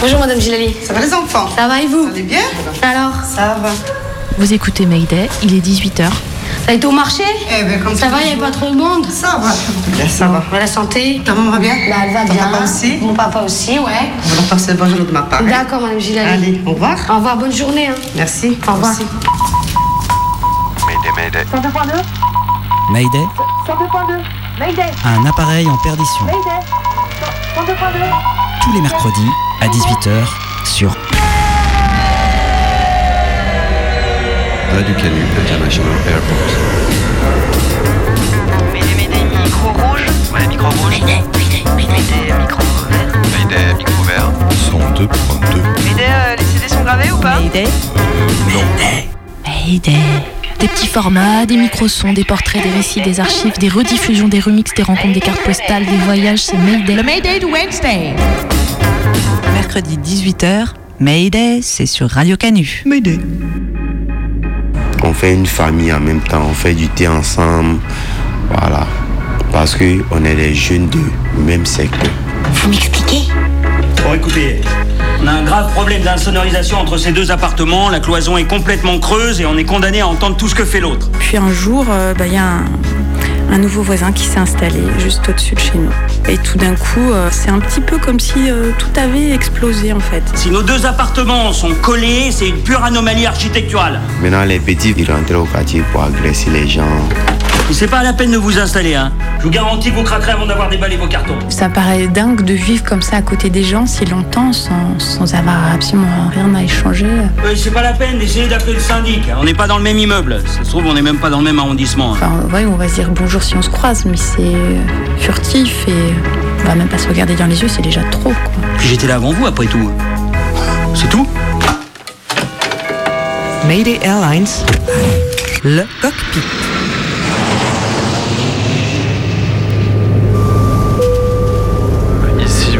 Bonjour Madame Gilali. Ça va les enfants? Ça va et vous? Ça va bien? Alors? Ça va. Vous écoutez Mayday, il est 18h. Ça a été au marché? Eh ben, comme Ça va, il n'y a pas trop de monde? Ça va. Bien, ça va. La santé? Ta maman va bien? Bah, elle va Ton bien. papa aussi? Mon papa aussi, ouais. On va leur passer le bonjour de ma part. hein. D'accord, Madame Gilali. Allez, au revoir. Au revoir, bonne journée. Hein. Merci. Au revoir. Merci. Mayday, Mayday. Mayday Un appareil en perdition. Tous les mercredis à 18h sur Radio Canu International Airport. Mayday, Mayday, micro rouge. Ouais, micro rouge. Mayday, Mayday, Mayday, micro vert. Mayday, micro vert. 102.2. Mayday, euh, les CD sont gravés ou pas Mayday Mayday Des petits formats, des micro-sons, des portraits, des récits, des archives, des rediffusions, des remixes, des rencontres, des cartes postales, des voyages, c'est Mayday. Le Mayday de Wednesday. Mercredi 18h, Mayday, c'est sur Radio Canu. Mayday. On fait une famille en même temps, on fait du thé ensemble. Voilà. Parce que on est des jeunes de même secteur. Vous m'expliquez Bon, écoutez, on a un grave problème d'insonorisation entre ces deux appartements. La cloison est complètement creuse et on est condamné à entendre tout ce que fait l'autre. Puis un jour, euh, bah, il y a un, un nouveau voisin qui s'est installé juste au-dessus de chez nous. Et tout d'un coup, euh, c'est un petit peu comme si euh, tout avait explosé en fait. Si nos deux appartements sont collés, c'est une pure anomalie architecturale. Maintenant, les petits, ils rentrent au quartier pour agresser les gens. Et c'est pas la peine de vous installer, hein. Je vous garantis que vous craquerez avant d'avoir déballé vos cartons. Ça paraît dingue de vivre comme ça à côté des gens si longtemps sans, sans avoir absolument rien à échanger. Euh, c'est pas la peine d'essayer d'appeler le syndic. On n'est pas dans le même immeuble. Ça se trouve, on n'est même pas dans le même arrondissement. hein. Enfin, ouais, on va se dire bonjour si on se croise, mais c'est euh, furtif et on va même pas se regarder dans les yeux, c'est déjà trop quoi. Puis j'étais là avant vous, après tout. C'est tout? Mayday Airlines, le cockpit.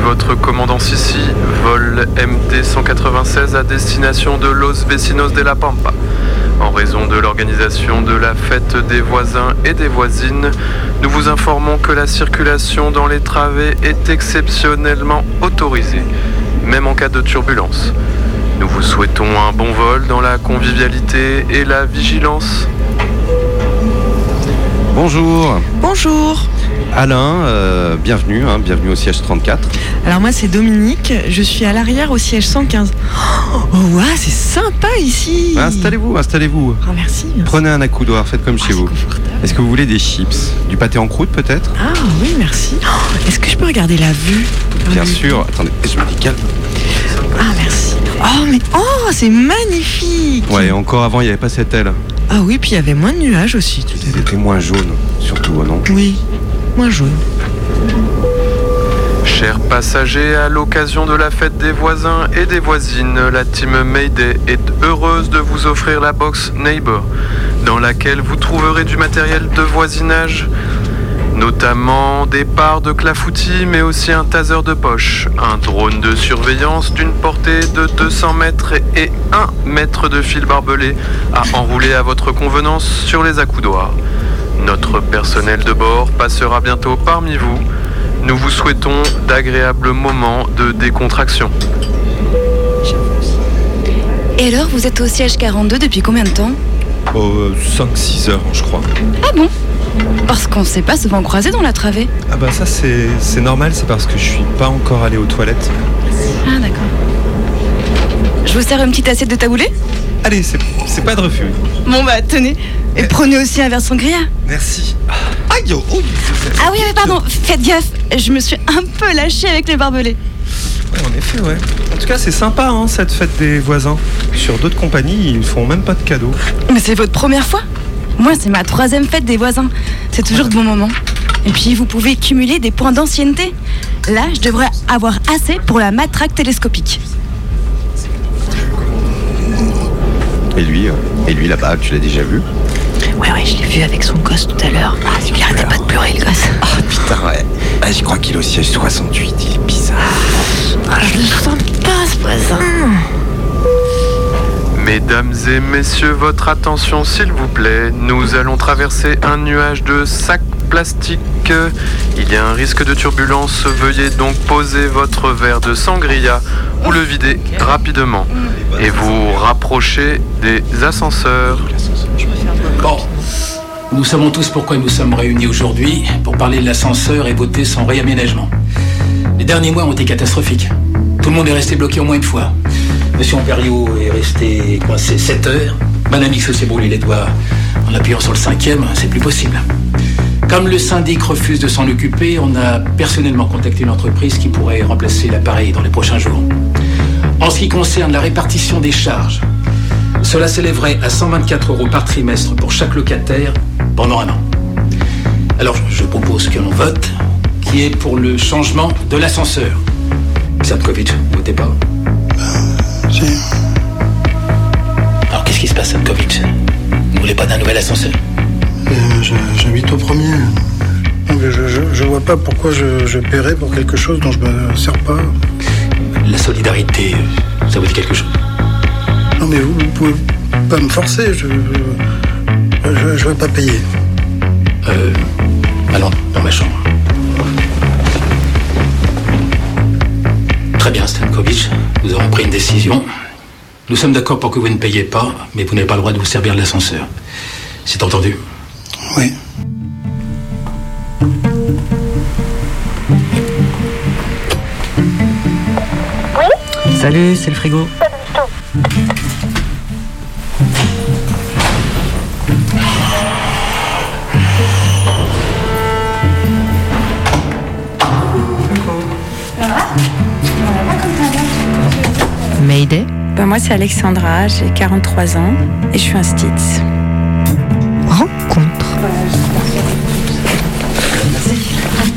Votre commandant Sissi, vol MD 196 à destination de Los Vecinos de la Pampa. En raison de l'organisation de la fête des voisins et des voisines, nous vous informons que la circulation dans les travées est exceptionnellement autorisée, même en cas de turbulence. Nous vous souhaitons un bon vol dans la convivialité et la vigilance. Bonjour, Bonjour. Alain, euh, bienvenue, hein, bienvenue au siège 34. Alors moi c'est Dominique, je suis à l'arrière au siège 115. Oh ouais, c'est sympa ici. Installez-vous, installez-vous. Oh merci. merci. Prenez un accoudoir, faites comme chez c'est vous. Est-ce que vous voulez des chips? Du pâté en croûte peut-être? Ah oui, merci. Oh, Est-ce que je peux regarder la vue? Bien Oui. sûr. Attendez, je me dis calme. Ah merci. Oh mais oh c'est magnifique. Ouais, encore avant, il n'y avait pas cette aile. Ah oui, puis il y avait moins de nuages aussi. C'était moins jaune, surtout, non? Oui, moins jaune. Chers passagers, à l'occasion de la fête des voisins et des voisines, la team Mayday est heureuse de vous offrir la box Neighbor, dans laquelle vous trouverez du matériel de voisinage, notamment des parts de clafoutis, mais aussi un taser de poche, un drone de surveillance d'une portée de 200 mètres et 1 mètre de fil barbelé à enrouler à votre convenance sur les accoudoirs. Notre personnel de bord passera bientôt parmi vous. Nous vous souhaitons d'agréables moments de décontraction. Et alors, vous êtes au siège 42 depuis combien de temps? Oh, 5-6 heures, je crois. Ah bon? Parce qu'on s'est pas souvent croisés dans la travée. Ah bah ça, c'est c'est normal, c'est parce que je suis pas encore allé aux toilettes. Ah d'accord. Je vous sers une petite assiette de taboulé? Allez, c'est c'est pas de refus. Bon bah tenez. Et prenez aussi un verre sangria. Merci. Aïe, oh, oh, Ah oui, mais pardon, faites gaffe. Je me suis un peu lâchée avec les barbelés. Ouais, en effet, ouais. En tout cas, c'est sympa, hein, cette fête des voisins. Sur d'autres compagnies, ils font même pas de cadeaux. Mais c'est votre première fois? Moi, c'est ma troisième fête des voisins. C'est toujours de bons moments. Et puis, vous pouvez cumuler des points d'ancienneté. Là, je devrais avoir assez pour la matraque télescopique. Et lui, euh, et lui là-bas, tu l'as déjà vu? Ouais, ouais, je l'ai vu avec son gosse tout à l'heure. Ah, il arrêtait pas de pleurer, le gosse. Ah putain, ouais. Ah, je crois qu'il est au siège 68, il est bizarre. Ah, je le sens pas, ce voisin. Mesdames et messieurs, votre attention s'il vous plaît. Nous allons traverser un nuage de sac plastique. Il y a un risque de turbulence, veuillez donc poser votre verre de sangria ou le vider rapidement et vous rapprocher des ascenseurs. Bon, nous savons tous pourquoi nous sommes réunis aujourd'hui, pour parler de l'ascenseur et voter son réaménagement. Les derniers mois ont été catastrophiques. Tout le monde est resté bloqué au moins une fois. Monsieur Ampériot est resté coincé 7 heures. Madame X s'est brûlé les doigts en appuyant sur le cinquième, c'est plus possible. Comme le syndic refuse de s'en occuper, on a personnellement contacté une entreprise qui pourrait remplacer l'appareil dans les prochains jours. En ce qui concerne la répartition des charges, cela s'élèverait à 124 euros par trimestre pour chaque locataire pendant un an. Alors je propose que l'on vote, qui est pour le changement de l'ascenseur. Sadkovic, vous votez pas Si. Alors qu'est-ce qui se passe, Sadkovic Vous voulez pas d'un nouvel ascenseur? Euh, J'habite au premier. Donc je, je, je vois pas pourquoi je, je paierais pour quelque chose dont je me sers pas. La solidarité, ça vous dit quelque chose? Non mais vous, vous pouvez pas me forcer. Je, je, je vais pas payer. Euh, allons dans ma chambre. Très bien, Stankovic. Nous aurons pris une décision. Nous sommes d'accord pour que vous ne payiez pas, mais vous n'avez pas le droit de vous servir de l'ascenseur. C'est entendu Oui. Salut, c'est le frigo. Moi, c'est Alexandra, j'ai 43 ans et je suis un Stitz. Rencontre.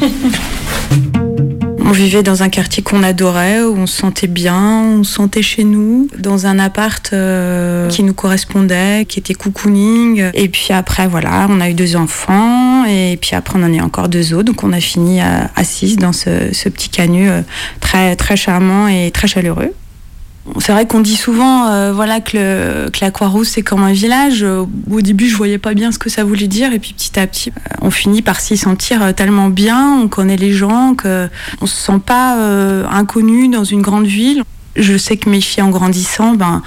On vivait dans un quartier qu'on adorait, où on se sentait bien, on se sentait chez nous, dans un appart euh, qui nous correspondait, qui était cocooning. Et puis après, voilà, on a eu deux enfants, et puis après, on en a encore deux autres. Donc on a fini à, à six dans ce, ce petit canut euh, très, très charmant et très chaleureux. C'est vrai qu'on dit souvent euh, voilà, que, le- que la Croix-Rousse, c'est comme un village. Au début, je voyais pas bien ce que ça voulait dire. Et puis petit à petit, euh, on finit par s'y sentir euh, tellement bien. On connaît les gens, qu'on ne se sent pas inconnu dans une grande ville. Je sais que mes filles, en grandissant, ben,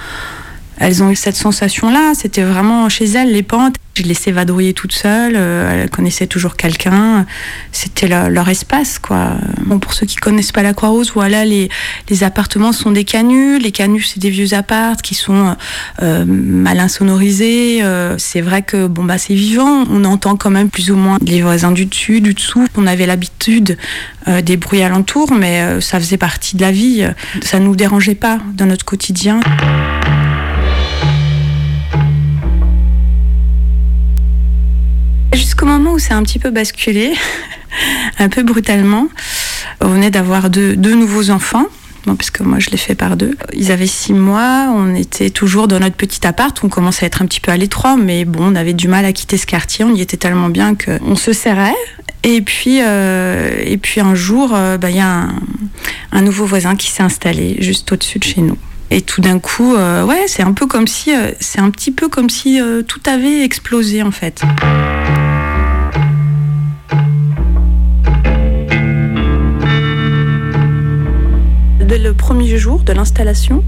elles ont eu cette sensation-là. C'était vraiment chez elles, les pentes. Je les laissais vadrouiller toutes seules. euh, elles connaissaient toujours quelqu'un. C'était leur, leur espace, quoi. Bon, pour ceux qui connaissent pas la Croix-Rousse, voilà, les, appartements sont des canuts. Les canuts, c'est des vieux apparts qui sont euh, mal insonorisés. Euh, c'est vrai que bon bah c'est vivant. On entend quand même plus ou moins les voisins du dessus, du dessous. On avait l'habitude euh, des bruits alentours, mais ça faisait partie de la vie. Ça nous dérangeait pas dans notre quotidien. Jusqu'au moment où c'est un petit peu basculé, un peu brutalement, on venait d'avoir deux, nouveaux enfants. Parce que moi je l'ai fait par deux. Ils avaient six mois, on était toujours dans notre petit appart, on commençait à être un petit peu à l'étroit, mais bon, on avait du mal à quitter ce quartier, on y était tellement bien qu'on se serrait. Et puis, euh, et puis un jour, euh, bah, il y a un, nouveau voisin qui s'est installé juste au-dessus de chez nous. Et tout d'un coup, euh, ouais, c'est un peu comme si, c'est un petit peu comme si tout avait explosé en fait. Le premier jour de l'installation,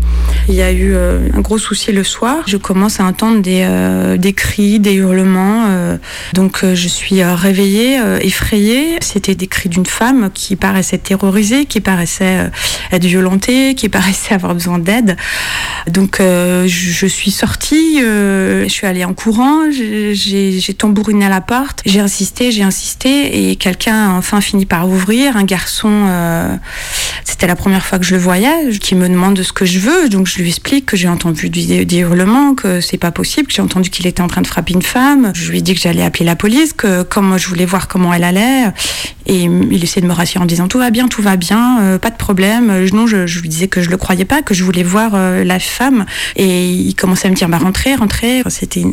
il y a eu euh, un gros souci le soir. Je commence à entendre des, euh, des cris, des hurlements. euh, donc je suis réveillée, effrayée. C'était des cris d'une femme qui paraissait terrorisée, qui paraissait être violentée, qui paraissait avoir besoin d'aide. Donc je, suis sortie, je suis allée en courant, j'ai- tambouriné à la porte, j'ai insisté, j'ai insisté et quelqu'un a enfin fini par ouvrir. Un garçon, c'était la première fois que je le voyais, qui me demande ce que je veux. Donc je lui explique que j'ai entendu des, hurlements, que c'est pas possible, que j'ai entendu qu'il était en train de frapper une femme. Je lui ai dit que j'allais appeler la police, que comme je voulais voir comment elle allait. Et il essaie de me rassurer en disant tout va bien, tout va bien, euh, pas de problème. Euh, Non, je, lui disais que je le croyais pas, que je voulais voir euh, la femme. Et il commençait à me dire bah rentrez, rentrez. C'était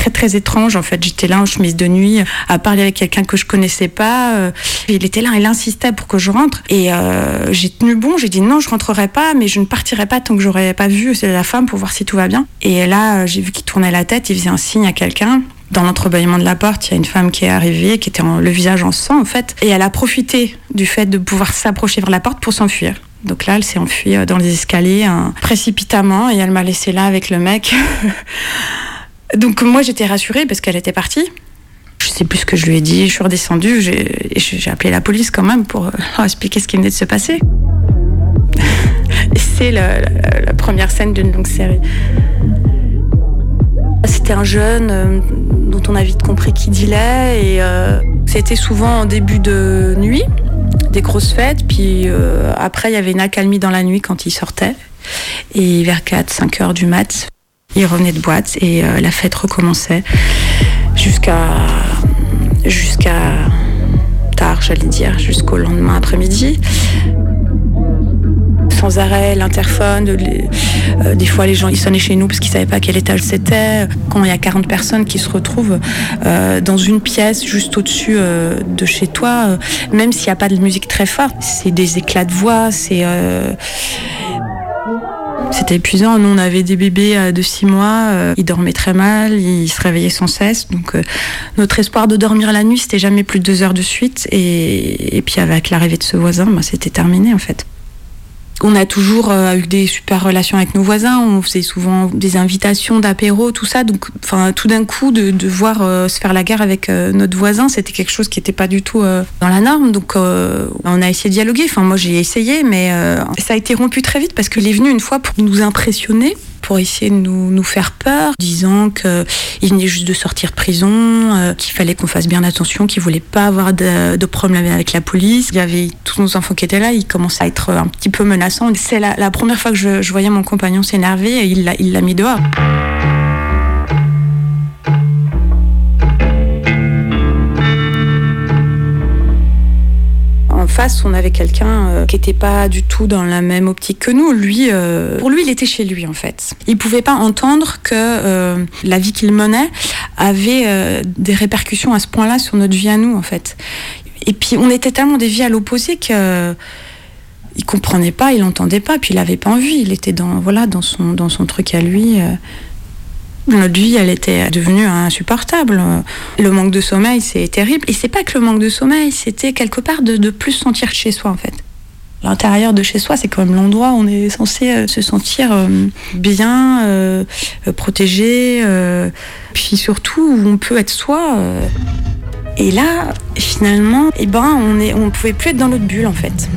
très très étrange en fait. J'étais là en chemise de nuit à parler avec quelqu'un que je connaissais pas euh, il était là il insistait pour que je rentre. Et euh, j'ai tenu bon j'ai dit non je rentrerai pas mais je ne partirai pas tant que j'aurais pas vu la femme pour voir si tout va bien. Et là euh, j'ai vu qu'il tournait la tête il faisait un signe à quelqu'un. Dans l'entrebâillement de la porte, il y a une femme qui est arrivée, qui était le visage en sang en fait, et elle a profité du fait de pouvoir s'approcher vers la porte pour s'enfuir. Donc là, elle s'est enfuie dans les escaliers hein, précipitamment. Et elle m'a laissé là avec le mec. Donc moi, j'étais rassurée parce qu'elle était partie. Je sais plus ce que je lui ai dit. Je suis redescendue. J'ai appelé la police quand même pour leur expliquer ce qui venait de se passer. C'est la première scène d'une longue série. C'était un jeune euh, dont on a vite compris qui dealait et euh, c'était souvent en début de nuit, des grosses fêtes, puis euh, après il y avait une accalmie dans la nuit quand il sortait et vers 4-5 heures du mat, il revenait de boîte et euh, la fête recommençait jusqu'à jusqu'à tard, j'allais dire, jusqu'au lendemain après-midi sans arrêt, l'interphone. euh, des fois, les gens ils sonnaient chez nous parce qu'ils savaient pas quel étage c'était. Quand il y a 40 personnes qui se retrouvent euh, dans une pièce juste au-dessus de chez toi, même s'il n'y a pas de musique très forte, c'est des éclats de voix, c'est. C'était épuisant. Nous, on avait des bébés euh, de 6 mois. euh, ils dormaient très mal, ils se réveillaient sans cesse. Donc, euh, notre espoir de dormir la nuit, c'était jamais plus de deux heures de suite. Et, puis, avec l'arrivée de ce voisin, bah, c'était terminé, en fait. On a toujours euh, eu des super relations avec nos voisins. On faisait souvent des invitations d'apéro, tout ça. Donc, enfin, tout d'un coup, de, de voir euh, se faire la guerre avec euh, notre voisin, c'était quelque chose qui n'était pas du tout dans la norme. Donc, on a essayé de dialoguer. Enfin, moi, j'ai essayé, mais ça a été rompu très vite parce qu'il est venu une fois pour nous impressionner pour essayer de nous, nous faire peur, disant qu'il venait juste de sortir de prison, euh, qu'il fallait qu'on fasse bien attention, qu'il voulait pas avoir de, de problème avec la police. Il y avait tous nos enfants qui étaient là, il commençait à être un petit peu menaçant. C'est la, première fois que je, je voyais mon compagnon s'énerver et il l'a mis dehors. Face, on avait quelqu'un euh, qui n'était pas du tout dans la même optique que nous. Lui, euh, pour lui, il était chez lui en fait. Il pouvait pas entendre que euh, la vie qu'il menait avait des répercussions à ce point-là sur notre vie à nous en fait. Et puis, on était tellement des vies à l'opposé que il comprenait pas, il entendait pas, puis il avait pas envie. Il était dans voilà dans son dans son truc à lui. Notre vie, elle était devenue insupportable. Le manque de sommeil, c'est terrible. Et c'est pas que le manque de sommeil, c'était quelque part de, de plus sentir chez soi, en fait. L'intérieur de chez soi, c'est quand même l'endroit où on est censé euh, se sentir euh, bien, euh, protégé, puis surtout où on peut être soi. Et là, finalement, eh ben, on on pouvait plus être dans notre bulle, en fait.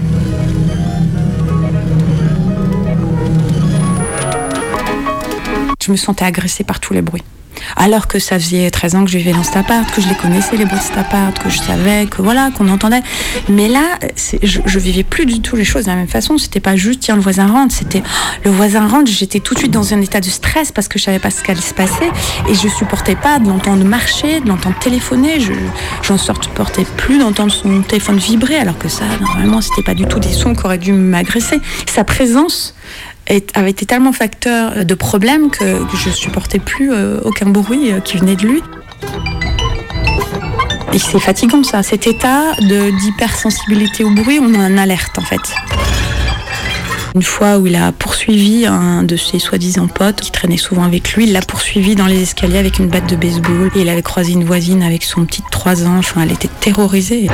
Je me sentais agressée par tous les bruits. Alors que ça faisait 13 ans que je vivais dans cet appart, que je les connaissais les bruits de cet appart, que je savais que voilà, qu'on entendait. Mais là, je, je vivais plus du tout les choses de la même façon. C'était pas juste tiens le voisin rentre, c'était oh, le voisin rentre. J'étais tout de suite dans un état de stress parce que je savais pas ce qu'allait se passer et je supportais pas de l'entendre marcher, de l'entendre téléphoner. Je j'en supportais plus d'entendre son téléphone vibrer alors que ça normalement c'était pas du tout des sons qui auraient dû m'agresser. Sa présence avait été tellement facteur de problème que, que je supportais plus euh, aucun bruit euh, qui venait de lui. Et c'est fatigant ça, cet état d'hypersensibilité au bruit, on a un alerte en fait. Une fois où il a poursuivi un de ses soi-disant potes qui traînait souvent avec lui, il l'a poursuivi dans les escaliers avec une batte de baseball et il avait croisé une voisine avec son petit de 3 ans, enfin elle était terrorisée.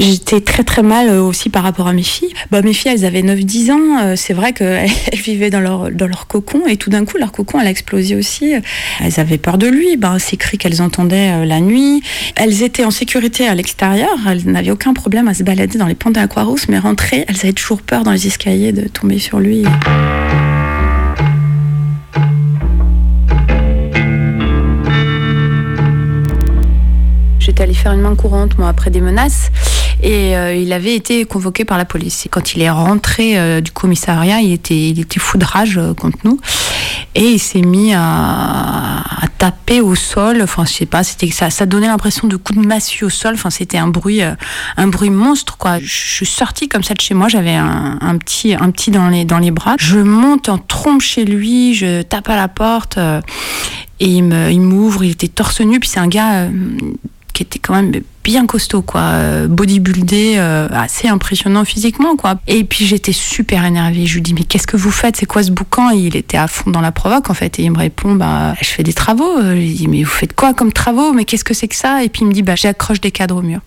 J'étais très très mal euh, aussi par rapport à mes filles. Bah, mes filles, elles avaient 9-10 ans. euh, C'est vrai qu'elles vivaient dans leur, dans leur cocon et tout d'un coup, leur cocon, elle a explosé aussi. Elles avaient peur de lui. Bah, ces cris qu'elles entendaient euh, la nuit. Elles étaient en sécurité à l'extérieur. Elles n'avaient aucun problème à se balader dans les pentes d'Aquarousse, mais rentrées, elles avaient toujours peur dans les escaliers de tomber sur lui. J'étais allée faire une main courante, moi, après des menaces. Et euh, il avait été convoqué par la police. Et quand il est rentré euh, du commissariat, il était, il était fou de rage euh, contre nous. Et il s'est mis à, taper au sol. Enfin, je sais pas, c'était ça, ça donnait l'impression de coups de massue au sol. Enfin, c'était un bruit, un bruit monstre, quoi. Je suis sortie comme ça de chez moi. J'avais un, petit, un petit dans les, dans les bras. Je monte en trompe chez lui. Je tape à la porte. et il me- il m'ouvre. Il était torse nu. Puis c'est un gars. Euh, qui était quand même bien costaud, quoi, euh, bodybuildé, euh, assez impressionnant physiquement, quoi. Et puis j'étais super énervée. Je lui dis mais qu'est-ce que vous faites? C'est quoi ce boucan? Et il était à fond dans la provoque en fait. Et il me répond bah je fais des travaux. Je lui dis mais vous faites quoi comme travaux? Mais qu'est-ce que c'est que ça? Et puis il me dit bah j'accroche des cadres au mur.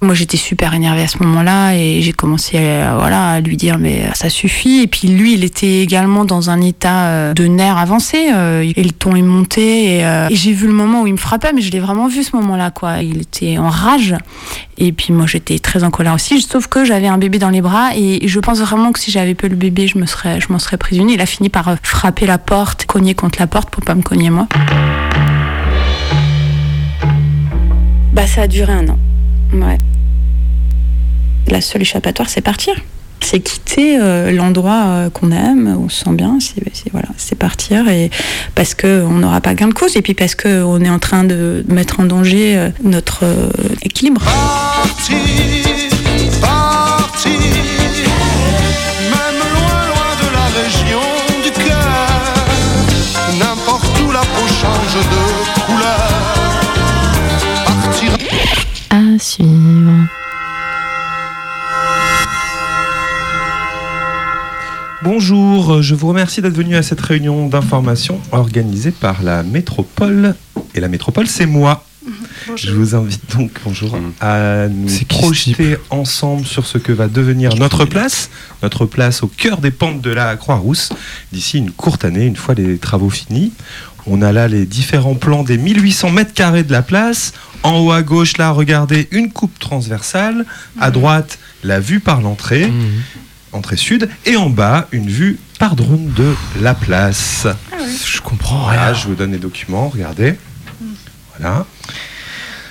Moi, j'étais super énervée à ce moment-là et j'ai commencé à, voilà, à lui dire mais ça suffit. Et puis lui, il était également dans un état euh, de nerfs avancé euh, et le ton est monté. Et, euh, et j'ai vu le moment où il me frappait, mais je l'ai vraiment vu ce moment-là. quoi. Il était en rage. Et puis moi, j'étais très en colère aussi. Sauf que j'avais un bébé dans les bras et je pense vraiment que si j'avais pas le bébé, je me serais, je m'en serais prise une. Il a fini par frapper la porte, cogner contre la porte pour pas me cogner moi. Bah, ça a duré un an. Ouais. La seule échappatoire, c'est partir. C'est quitter euh, l'endroit euh, qu'on aime, où on se sent bien. C'est voilà, c'est partir et parce que on n'aura pas gain de cause et puis parce que on est en train de mettre en danger euh, notre euh, équilibre. À suivre. Bonjour, je vous remercie d'être venu à cette réunion d'information organisée par la métropole. Et la métropole, c'est moi. Je vous invite donc, bonjour, à nous projeter ensemble sur ce que va devenir notre place, notre place au cœur des pentes de la Croix-Rousse, d'ici une courte année, une fois les travaux finis. On a là les différents plans des 1800 mètres carrés de la place. En haut à gauche, là, regardez une coupe transversale. À droite, la vue par l'entrée, entrée sud. Et en bas, une vue par drone de la place. Je comprends Voilà, je vous donne les documents, regardez. Voilà.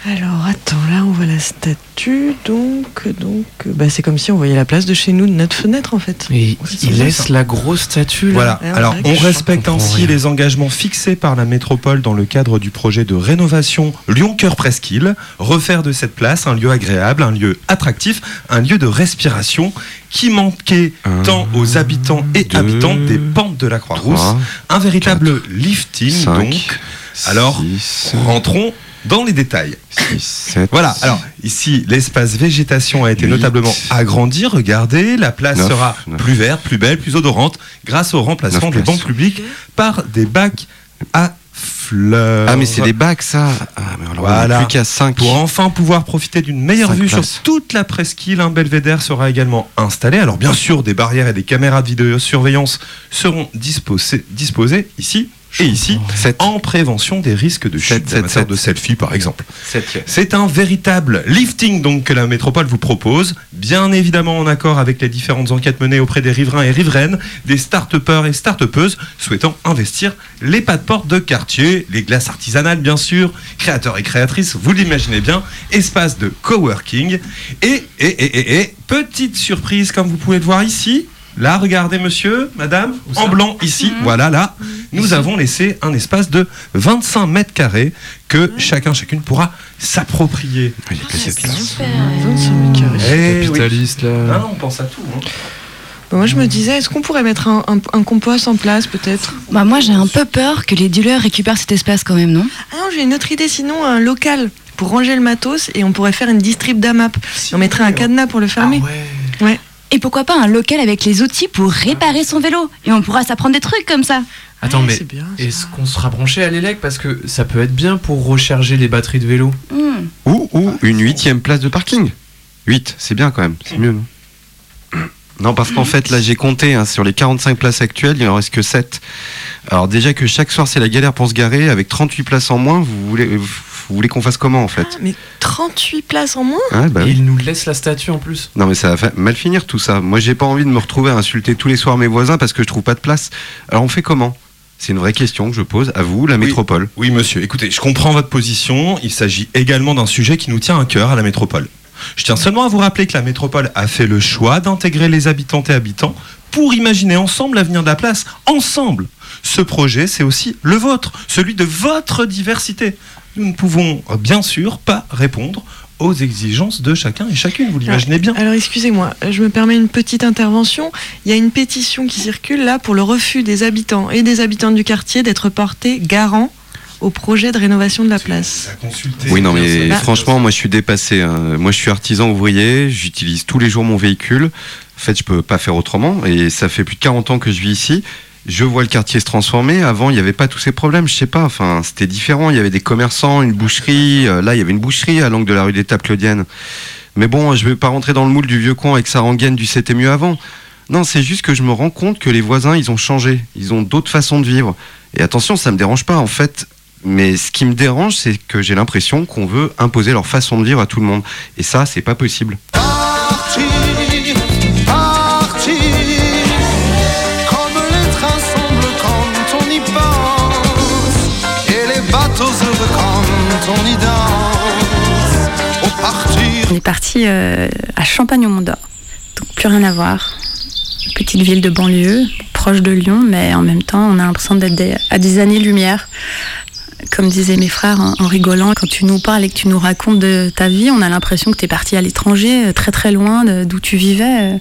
Alors attends, là on voit la statue, donc donc bah, c'est comme si on voyait la place de chez nous de notre fenêtre en fait. Et il ça. laisse la grosse statue là. Voilà, Ah, alors on respecte ainsi rien. les engagements fixés par la métropole dans le cadre du projet de rénovation Lyon-Cœur Presqu'île, refaire de cette place un lieu agréable, un lieu attractif, un lieu de respiration qui manquait tant aux habitants et deux, habitantes des pentes de la Croix-Rousse. Un véritable lifting cinq, donc. Alors, six, rentrons dans les détails. Voilà, alors ici, l'espace végétation a été notablement agrandi. Regardez, la place sera plus verte, plus belle, plus odorante grâce au remplacement des bancs publics par des bacs à fleurs. Ah, mais c'est des bacs, ça. Ah, mais alors Voilà. plus qu'à 5. Pour enfin pouvoir profiter d'une meilleure vue places. sur toute la presqu'île, un belvédère sera également installé. Alors bien sûr, des barrières et des caméras de vidéosurveillance seront disposées, disposées ici et ici en prévention des risques de chute de selfie par exemple. C'est un véritable lifting donc que la métropole vous propose, bien évidemment en accord avec les différentes enquêtes menées auprès des riverains et riveraines, des start-upers et start-upeuses souhaitant investir les pas de porte de quartier, les glaces artisanales bien sûr, créateurs et créatrices, vous l'imaginez bien, espace de coworking. Et, et, et, et, et, petite surprise comme vous pouvez le voir ici. Là, regardez monsieur, madame, en blanc ici, voilà là, nous avons laissé un espace de 25 mètres carrés que chacun, chacune pourra s'approprier. Il y a que cette place. 25 mètres carrés. Eh oui. Capitaliste Ah là. non, on pense à tout. hein. Bah, moi je me disais, est-ce qu'on pourrait mettre un, un- un compost en place peut-être? Bah moi j'ai un peu peur que les dealers récupèrent cet espace quand même, non? Ah non, j'ai une autre idée, sinon un local pour ranger le matos et on pourrait faire une distrib d'AMAP. on mettrait un cadenas pour le fermer. ouais. Et pourquoi pas un local avec les outils pour réparer son vélo Et on pourra s'apprendre des trucs comme ça. Attends, mais est-ce qu'on sera branché à l'élec Parce que ça peut être bien pour recharger les batteries de vélo. Hmm. Ou, ou une huitième place de parking. 8, c'est bien quand même, c'est mieux, non Non, parce qu'en fait, là, j'ai compté, hein, sur les 45 places actuelles, il en reste que 7. Alors déjà que chaque soir, c'est la galère pour se garer, avec 38 places en moins, vous voulez, vous voulez qu'on fasse comment, en fait Mais 38 places en moins Ouais, bah Et oui. il nous laisse la statue en plus. Non mais ça va mal finir tout ça. Moi j'ai pas envie de me retrouver à insulter tous les soirs mes voisins parce que je trouve pas de place. Alors on fait comment? C'est une vraie question que je pose à vous, la métropole. Oui, monsieur, écoutez, je comprends votre position. Il s'agit également d'un sujet qui nous tient à cœur à la métropole. Je tiens seulement à vous rappeler que la métropole a fait le choix d'intégrer les habitantes et habitants pour imaginer ensemble l'avenir de la place. Ensemble Ce projet, c'est aussi le vôtre, celui de votre diversité. Nous ne pouvons euh, bien sûr pas répondre aux exigences de chacun et chacune, vous l'imaginez bien. Alors excusez-moi, je me permets une petite intervention. Il y a une pétition qui circule là pour le refus des habitants et des habitantes du quartier d'être portés garants au projet de rénovation de la place. Oui, non, mais franchement, moi, je suis dépassé. hein. Moi, je suis artisan ouvrier. J'utilise tous les jours mon véhicule. En fait, je peux pas faire autrement. Et ça fait plus de 40 ans que je vis ici. Je vois le quartier se transformer. Avant, il n'y avait pas tous ces problèmes. Je sais pas. Enfin, c'était différent. Il y avait des commerçants, une boucherie. Euh, Là, il y avait une boucherie à l'angle de la rue des Tapes Claudienne. Mais bon, je vais pas rentrer dans le moule du vieux con avec sa rengaine du c'était mieux avant. Non, c'est juste que je me rends compte que les voisins, ils ont changé. Ils ont d'autres façons de vivre. Et attention, ça me dérange pas en fait. Mais ce qui me dérange, c'est que j'ai l'impression qu'on veut imposer leur façon de vivre à tout le monde. Et ça, c'est pas possible. On. Au est parti euh, à Champagne-au-Mont-d'Or. Donc plus rien à voir. Petite ville de banlieue, proche de Lyon, mais en même temps, on a l'impression d'être à des années-lumière. Comme disaient mes frères en, rigolant, quand tu nous parles et que tu nous racontes de ta vie, on a l'impression que tu es parti à l'étranger, euh, très très loin d'où tu vivais. euh,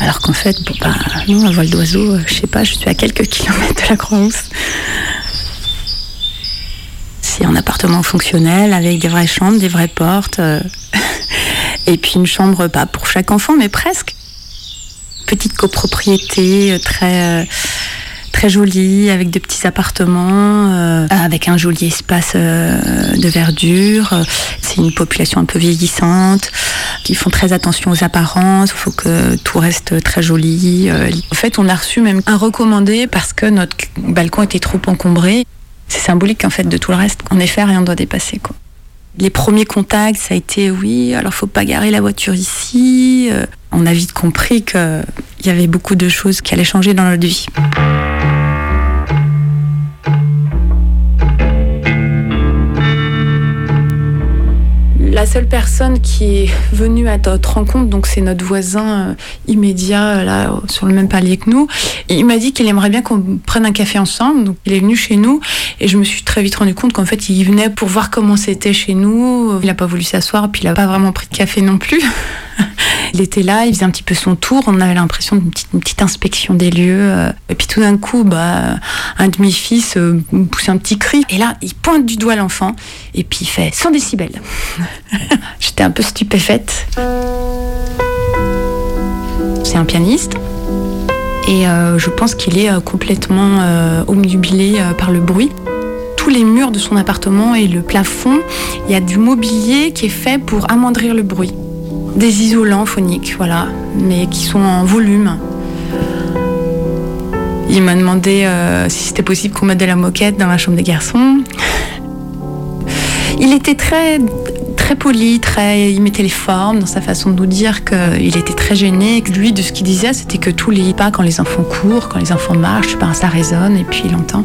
Alors qu'en fait, bon, bah, non, à vol d'oiseau, je sais pas, je suis à quelques kilomètres de la Croix-Rousse. C'est un appartement fonctionnel avec des vraies chambres, des vraies portes. euh, et puis une chambre, pas pour chaque enfant, mais presque. Petite copropriété, euh, très, euh, très jolie, avec de petits appartements, avec un joli espace de verdure. C'est une population un peu vieillissante, qui font très attention aux apparences. Il faut que tout reste très joli. En fait, on a reçu même un recommandé parce que notre balcon était trop encombré. C'est symbolique en fait de tout le reste. En effet, rien ne doit dépasser. Les premiers contacts, ça a été oui, alors faut pas garer la voiture ici. Euh, on a vite compris qu'il y avait beaucoup de choses qui allaient changer dans notre vie. La seule personne qui est venue à notre rencontre, donc c'est notre voisin euh, immédiat sur le même palier que nous, il m'a dit qu'il aimerait bien qu'on prenne un café ensemble. Il est venu chez nous et je me suis très vite rendu compte qu'en fait il venait pour voir comment c'était chez nous. Il n'a pas voulu s'asseoir puis il n'a pas vraiment pris de café non plus. Il était là, il faisait un petit peu son tour, on avait l'impression d'une petite, inspection des lieux. euh, Et puis tout d'un coup, bah, un de mes fils euh, pousse un petit cri. Et là, il pointe du doigt l'enfant et puis il fait 100 décibels. J'étais un peu stupéfaite. C'est un pianiste. Et euh, je pense qu'il est complètement euh, par le bruit. Tous les murs de son appartement et le plafond, il y a du mobilier qui est fait pour amoindrir le bruit. Des isolants phoniques, voilà, mais qui sont en volume. Il m'a demandé euh, si c'était possible qu'on mette de la moquette dans la chambre des garçons. Il était très très poli, très, il mettait les formes dans sa façon de nous dire qu'il était très gêné. Lui, de ce qu'il disait, c'était que tous les pas, quand les enfants courent, quand les enfants marchent, ben, ça résonne et puis il entend.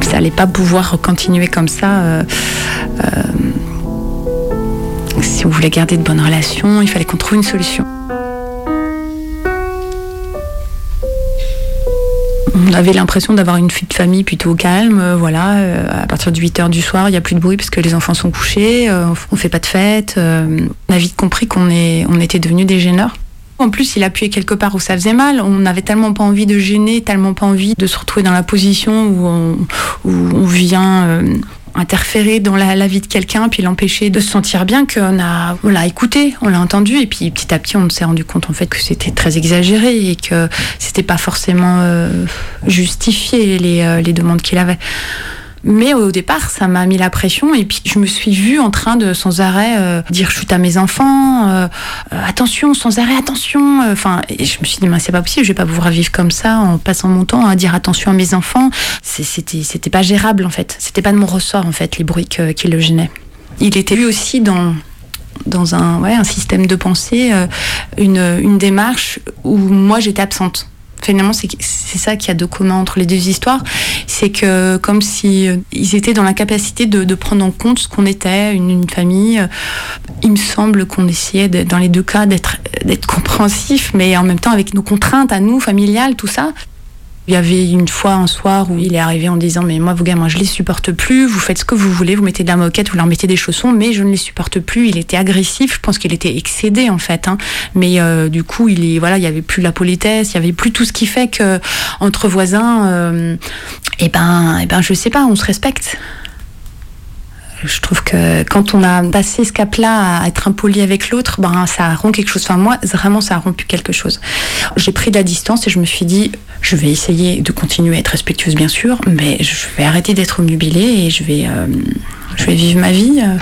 Ça allait pas pouvoir continuer comme ça. euh, euh, si on voulait garder de bonnes relations, il fallait qu'on trouve une solution. On avait l'impression d'avoir une vie de famille plutôt calme, euh, voilà. euh, à partir de 8 heures du soir, il n'y a plus de bruit parce que les enfants sont couchés, euh, on fait pas de fête. euh, on a vite compris qu'on on était devenus des gêneurs. En plus, il appuyait quelque part où ça faisait mal. On n'avait tellement pas envie de gêner, tellement pas envie de se retrouver dans la position où on, vient euh, interférer dans la, vie de quelqu'un, puis l'empêcher de se sentir bien qu'on a, on l'a écouté, on l'a entendu, et puis petit à petit, on s'est rendu compte en fait que c'était très exagéré et que c'était pas forcément euh, justifié euh, les demandes qu'il avait. Mais au départ, ça m'a mis la pression et puis je me suis vue en train de sans arrêt euh, dire chute à mes enfants, euh, euh, attention, sans arrêt, attention. Enfin, je me suis dit, mais c'est pas possible, je vais pas pouvoir vivre comme ça en passant mon temps à dire attention à mes enfants. C'était, c'était pas gérable en fait. C'était pas de mon ressort en fait les bruits qui le gênaient. Il était lui aussi dans dans un, ouais, un système de pensée, une, une démarche où moi j'étais absente. Finalement, c'est ça qu'il y a de commun entre les deux histoires. C'est que comme si euh, ils étaient dans la capacité de, prendre en compte ce qu'on était, une, famille. Il me semble qu'on essayait, dans les deux cas, d'être d'être compréhensif, mais en même temps avec nos contraintes à nous, familiales, tout ça. Il y avait une fois un soir où il est arrivé en disant mais moi vos gamins je les supporte plus, vous faites ce que vous voulez, vous mettez de la moquette, vous leur mettez des chaussons, mais je ne les supporte plus. Il était agressif, je pense qu'il était excédé en fait, hein. mais euh, du coup il est voilà il y avait plus la politesse, il y avait plus tout ce qui fait que entre voisins, euh, et ben et ben je sais pas, on se respecte. Je trouve que quand on a passé ce cap-là à être impoli avec l'autre, ben ça rompt quelque chose. Enfin moi, vraiment, ça a rompu quelque chose. J'ai pris de la distance et je me suis dit, je vais essayer de continuer à être respectueuse, bien sûr, mais je vais arrêter d'être omnubilée et je vais, euh, je vais vivre ma vie. euh.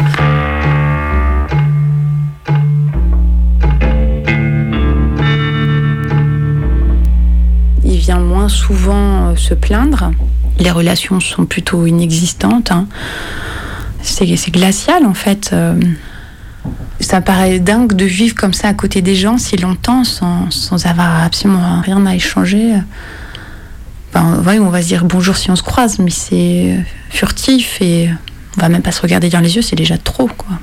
Il vient moins souvent euh, se plaindre. Les relations sont plutôt inexistantes. hein. C'est glacial en fait. euh. Ça paraît dingue de vivre comme ça à côté des gens si longtemps sans, sans avoir absolument rien à échanger. Ben, ouais, on va se dire bonjour si on se croise, mais c'est furtif et on va même pas se regarder dans les yeux, c'est déjà trop quoi.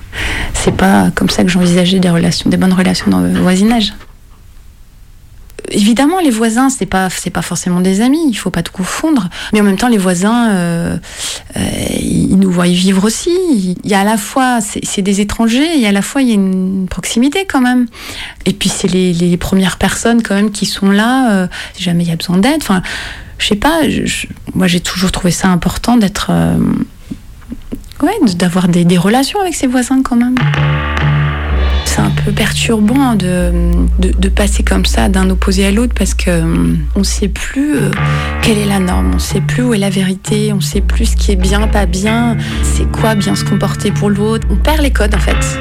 C'est pas comme ça que j'envisageais des relations, des bonnes relations dans le voisinage. Évidemment, les voisins, c'est pas c'est pas forcément des amis. Il faut pas tout confondre. Mais en même temps, les voisins, euh, euh, ils nous voient y vivre aussi. Il y a à la fois c'est des étrangers, et à la fois il y a une proximité quand même. Et puis c'est les, premières personnes quand même qui sont là. euh, si jamais il y a besoin d'aide. Enfin, je sais pas. moi, j'ai toujours trouvé ça important d'être, ouais, d'avoir des relations avec ses voisins quand même. Un peu perturbant de, de, passer comme ça d'un opposé à l'autre parce que euh, on sait plus euh, quelle est la norme, on sait plus où est la vérité, on sait plus ce qui est bien, pas bien, c'est quoi bien se comporter pour l'autre. On perd les codes en fait.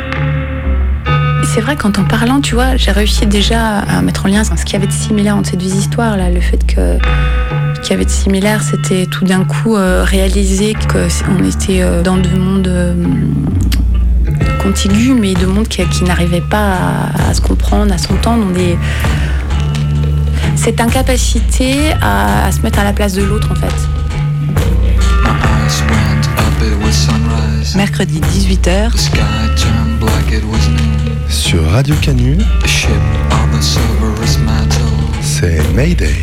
C'est vrai qu'en t'en parlant, tu vois, j'ai réussi déjà à mettre en lien ce qu'il y avait de similaire entre ces deux histoires là, le fait que qu'il y avait de similaire, c'était tout d'un coup euh, réaliser que c'est- on était euh, dans deux mondes contigus, mais deux mondes qui, qui n'arrivaient pas à, à se comprendre, à s'entendre. On est- Cette incapacité à, à se mettre à la place de l'autre, en fait. Mercredi 18h. Sur Radio Canu, c'est Mayday.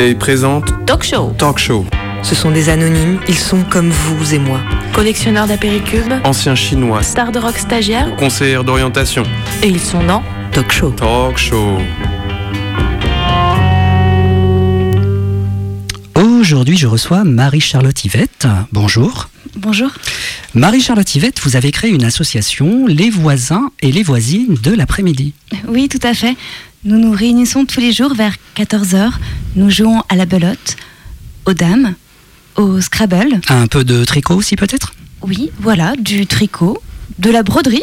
Présente Talk Show. Talk Show. Ce sont des anonymes, ils sont comme vous et moi. Collectionneurs d'apéricubes, Ancien chinois, stars de rock stagiaires, conseillère d'orientation. Et ils sont dans Talk Show. Talk Show. Aujourd'hui, je reçois Marie-Charlotte Yvette. Bonjour. Bonjour. Marie-Charlotte Yvette, vous avez créé une association, Les voisins et les voisines de l'après-midi. Oui, tout à fait. Nous nous réunissons tous les jours vers 14h. Nous jouons à la belote, aux dames, au Scrabble. Un peu de tricot aussi peut-être? Oui, voilà, du tricot, de la broderie,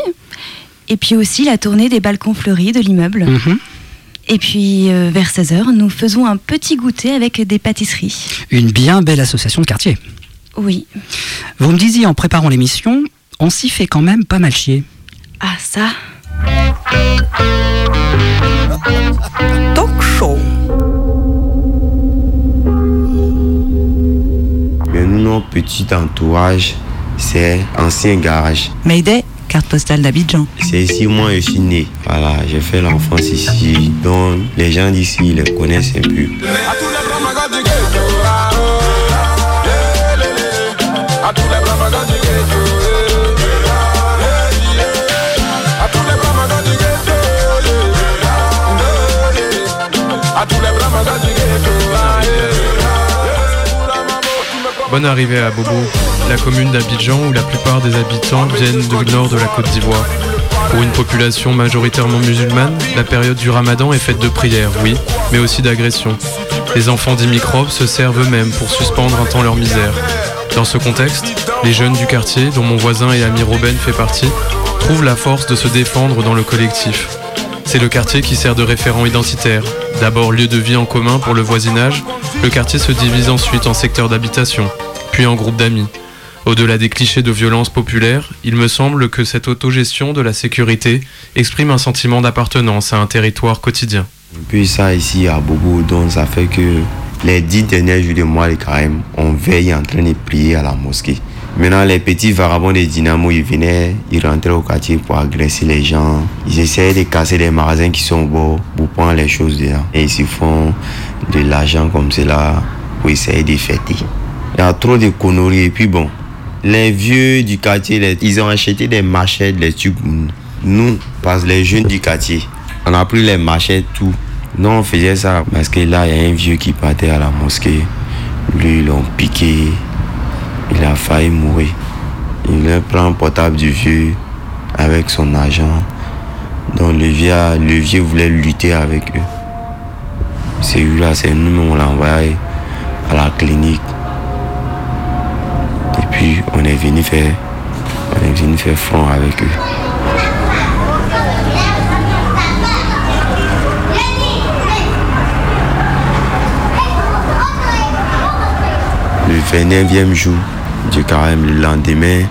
et puis aussi la tournée des balcons fleuris de l'immeuble. Mhm. Et puis euh, vers 16h, nous faisons un petit goûter avec des pâtisseries. Une bien belle association de quartier. Oui. Vous me disiez en préparant l'émission, on s'y fait quand même pas mal chier. Ah ça Talk Show. Mais nous, notre petit entourage, c'est ancien garage. Mayday, carte postale d'Abidjan. C'est ici moi je suis né. Voilà, j'ai fait l'enfance ici. Donc les gens d'ici les connaissent un peu. Bonne arrivée à Bobo, la commune d'Abidjan où la plupart des habitants viennent du nord de la Côte d'Ivoire. Pour une population majoritairement musulmane, la période du ramadan est faite de prières, oui, mais aussi d'agressions. Les enfants d'imicrobes se servent eux-mêmes pour suspendre un temps leur misère. Dans ce contexte, les jeunes du quartier, dont mon voisin et ami Robin fait partie, trouvent la force de se défendre dans le collectif. C'est le quartier qui sert de référent identitaire. D'abord lieu de vie en commun pour le voisinage, le quartier se divise ensuite en secteurs d'habitation, puis en groupes d'amis. Au-delà des clichés de violence populaire, il me semble que cette autogestion de la sécurité exprime un sentiment d'appartenance à un territoire quotidien. Peu ça ici à Bobo, donc ça fait que les dix derniers jours de mois, carême, on veille en train de prier à la mosquée. Maintenant, les petits vagabonds des dynamos, ils venaient, ils rentraient au quartier pour agresser les gens. Ils essayaient de casser les magasins qui sont au bord pour prendre les choses dedans. Et ils se font de l'argent comme cela pour essayer de fêter. Il y a trop de conneries. Et puis bon, les vieux du quartier, ils ont acheté des machettes, des tubes. Nous, parce que les jeunes du quartier, on a pris les machettes, tout. Nous, on faisait ça parce que là, il y a un vieux qui partait à la mosquée. Lui, ils l'ont piqué. Il a failli mourir. Il a pris un portable du vieux avec son argent. Donc le vieux, le vieux voulait lutter avec eux. C'est lui là, c'est nous, on l'a envoyé à la clinique. Et puis on est venu faire, on est venu faire front avec eux. Le 29e jour du carême, le lendemain,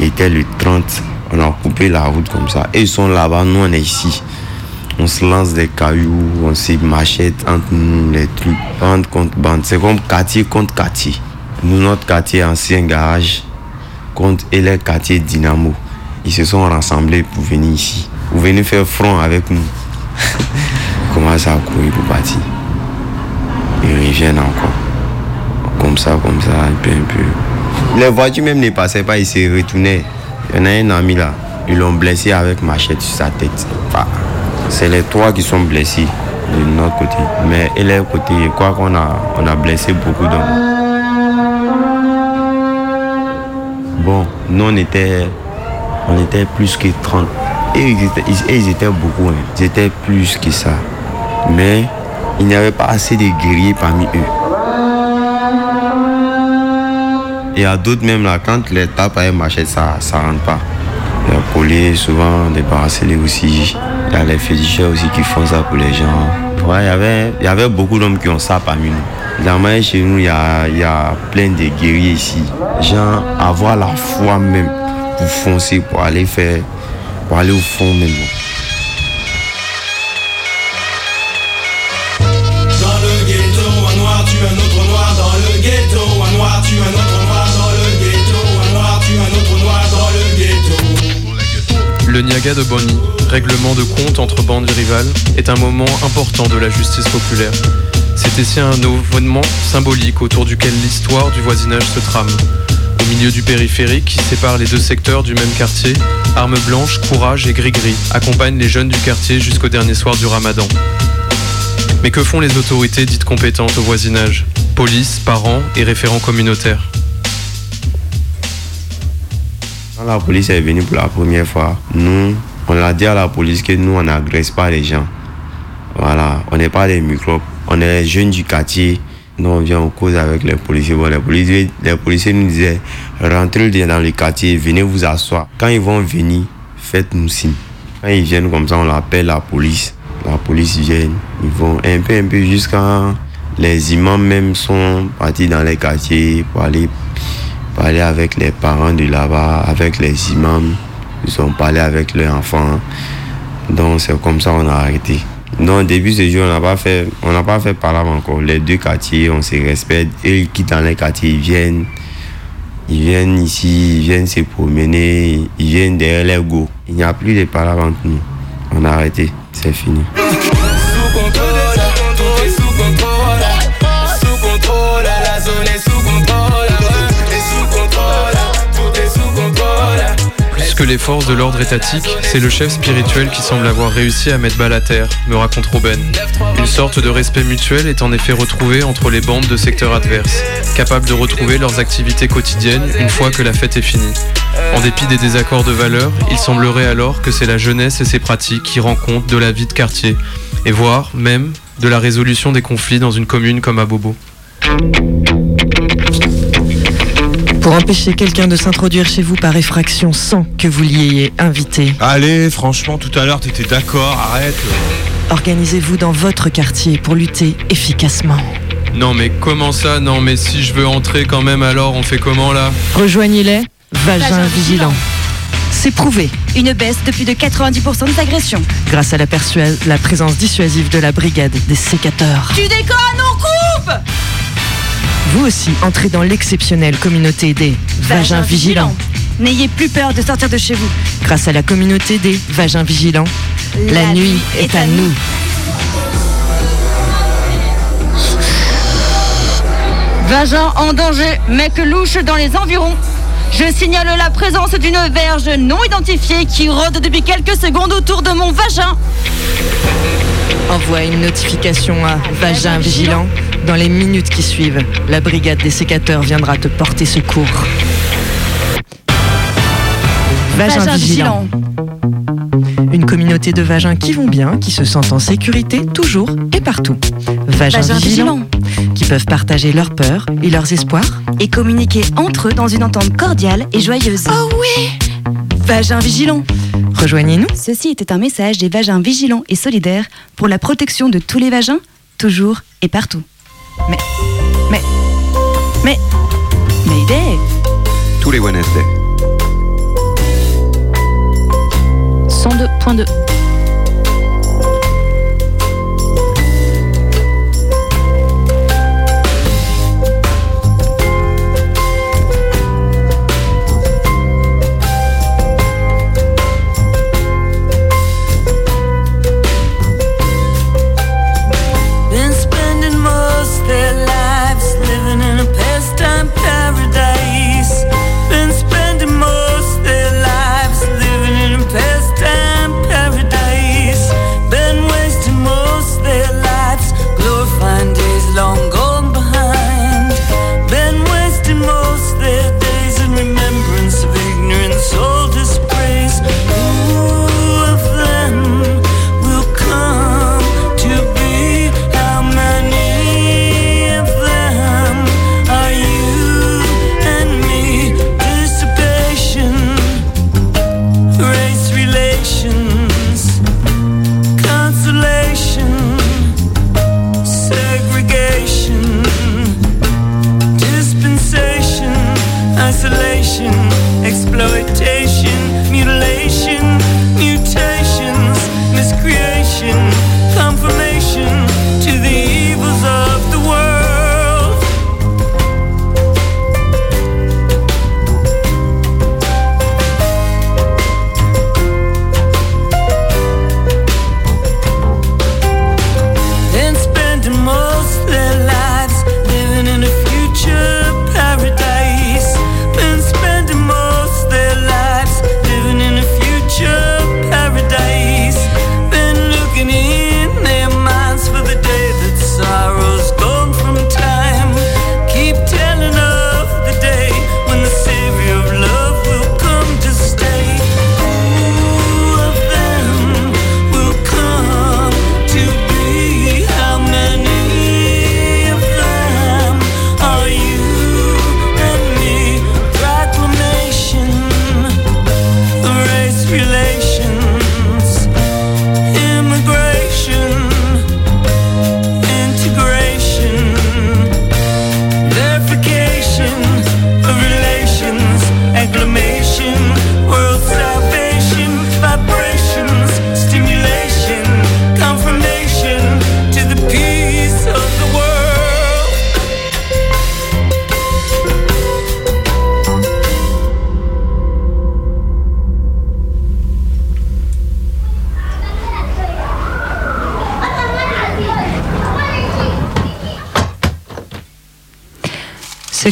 était le 30. On a coupé la route comme ça. Et ils sont là-bas, nous on est ici. On se lance des cailloux, on se machette entre nous, les trucs. Bande contre bande. C'est comme quartier contre quartier. Nous, notre quartier ancien garage contre et les quartiers Dynamo. Ils se sont rassemblés pour venir ici. Pour venir faire front avec nous. Comment ça a courir pour partir? Ils reviennent encore comme ça, comme ça, un peu, un peu. Les voitures même ne passaient pas, ils se retournaient. Il y en a un ami là, ils l'ont blessé avec machette sur sa tête. Enfin, c'est les trois qui sont blessés de notre côté. Mais et leur côté, je crois qu'on a, on a blessé beaucoup d'hommes. Bon, nous on était, on était plus que 30. Et ils étaient, ils- et ils étaient beaucoup, hein. ils étaient plus que ça. Mais il n'y avait pas assez de guerriers parmi eux. Il y a d'autres même là, quand les tapes avec machette, ça ne rentre pas. Il y a collé souvent des bracelets aussi. Il y a les féticheurs aussi qui font ça pour les gens. Ouais, il, y avait, il y avait beaucoup d'hommes qui ont ça parmi nous. Dans chez nous, il y a, y a plein de guerriers ici. Genre, avoir la foi même pour foncer, pour aller faire, pour aller au fond même. Le Niaga de Bonny, règlement de compte entre bandes rivales, est un moment important de la justice populaire. C'est ici un événement symbolique autour duquel l'histoire du voisinage se trame. Au milieu du périphérique qui sépare les deux secteurs du même quartier, armes blanches, courage et gris-gris accompagnent les jeunes du quartier jusqu'au dernier soir du ramadan. Mais que font les autorités dites compétentes au voisinage? Police, parents et référents communautaires. Quand la police est venue pour la première fois, nous, on a dit à la police que nous, on n'agresse pas les gens. Voilà, on n'est pas des microbes. On est les jeunes du quartier. Nous, on vient en cause avec les policiers. Bon, les, policiers les policiers nous disaient, rentrez dans le quartier, venez vous asseoir. Quand ils vont venir, faites-nous signe. Quand ils viennent comme ça, on appelle la police. La police vient, ils vont un peu, un peu jusqu'à... Les imams même sont partis dans les quartiers pour aller parler avec les parents de là-bas, avec les imams. Ils ont parlé avec leurs enfants. Donc c'est comme ça qu'on a arrêté. Non, début ce jour, on n'a pas fait, on n'a pas fait parler encore. Les deux quartiers, on se respecte. Eux, ils quittent dans les quartiers, ils viennent, ils viennent ici, ils viennent se promener, ils viennent derrière les go. Il n'y a plus de parler entre nous. On a arrêté, c'est fini. Les forces de l'ordre étatique, c'est le chef spirituel qui semble avoir réussi à mettre balle à terre, me raconte Robin. Une sorte de respect mutuel est en effet retrouvé entre les bandes de secteurs adverses, capables de retrouver leurs activités quotidiennes une fois que la fête est finie. En dépit des désaccords de valeurs, il semblerait alors que c'est la jeunesse et ses pratiques qui rendent compte de la vie de quartier, et voire même de la résolution des conflits dans une commune comme à Bobo. Pour empêcher quelqu'un de s'introduire chez vous par effraction sans que vous l'y ayez invité, Allez, franchement, tout à l'heure, t'étais d'accord, arrête. organisez-vous dans votre quartier pour lutter efficacement. Non mais comment ça? Non mais si je veux entrer quand même alors on fait comment là? Rejoignez-les, vagin Vagin vigilant. C'est prouvé Une baisse de plus de 90% des agressions. grâce à la, la présence dissuasive de la brigade des sécateurs. Tu déconnes, on coupe Vous aussi, entrez dans l'exceptionnelle communauté des vagins vigilants. N'ayez plus peur de sortir de chez vous. Grâce à la communauté des vagins vigilants, la, nuit est à nous. Vagin en danger, mec louche dans les environs. Je signale la présence d'une verge non identifiée qui rôde depuis quelques secondes autour de mon vagin. Envoie une notification à Vagin Vigilant. Dans les minutes qui suivent, la brigade des sécateurs viendra te porter secours. Vagin, Vagin Vigilant. Une communauté de vagins qui vont bien, qui se sentent en sécurité toujours et partout. Vagin, Vagin Vigilant. Vigilant. Qui peuvent partager leurs peurs et leurs espoirs. Et communiquer entre eux dans une entente cordiale et joyeuse. Oh oui Vagin vigilant. Rejoignez-nous. Ceci était un message des vagins vigilants et solidaires pour la protection de tous les vagins, toujours et partout. Mais, mais, mais, Mayday Tous les Wednesday. 102.2.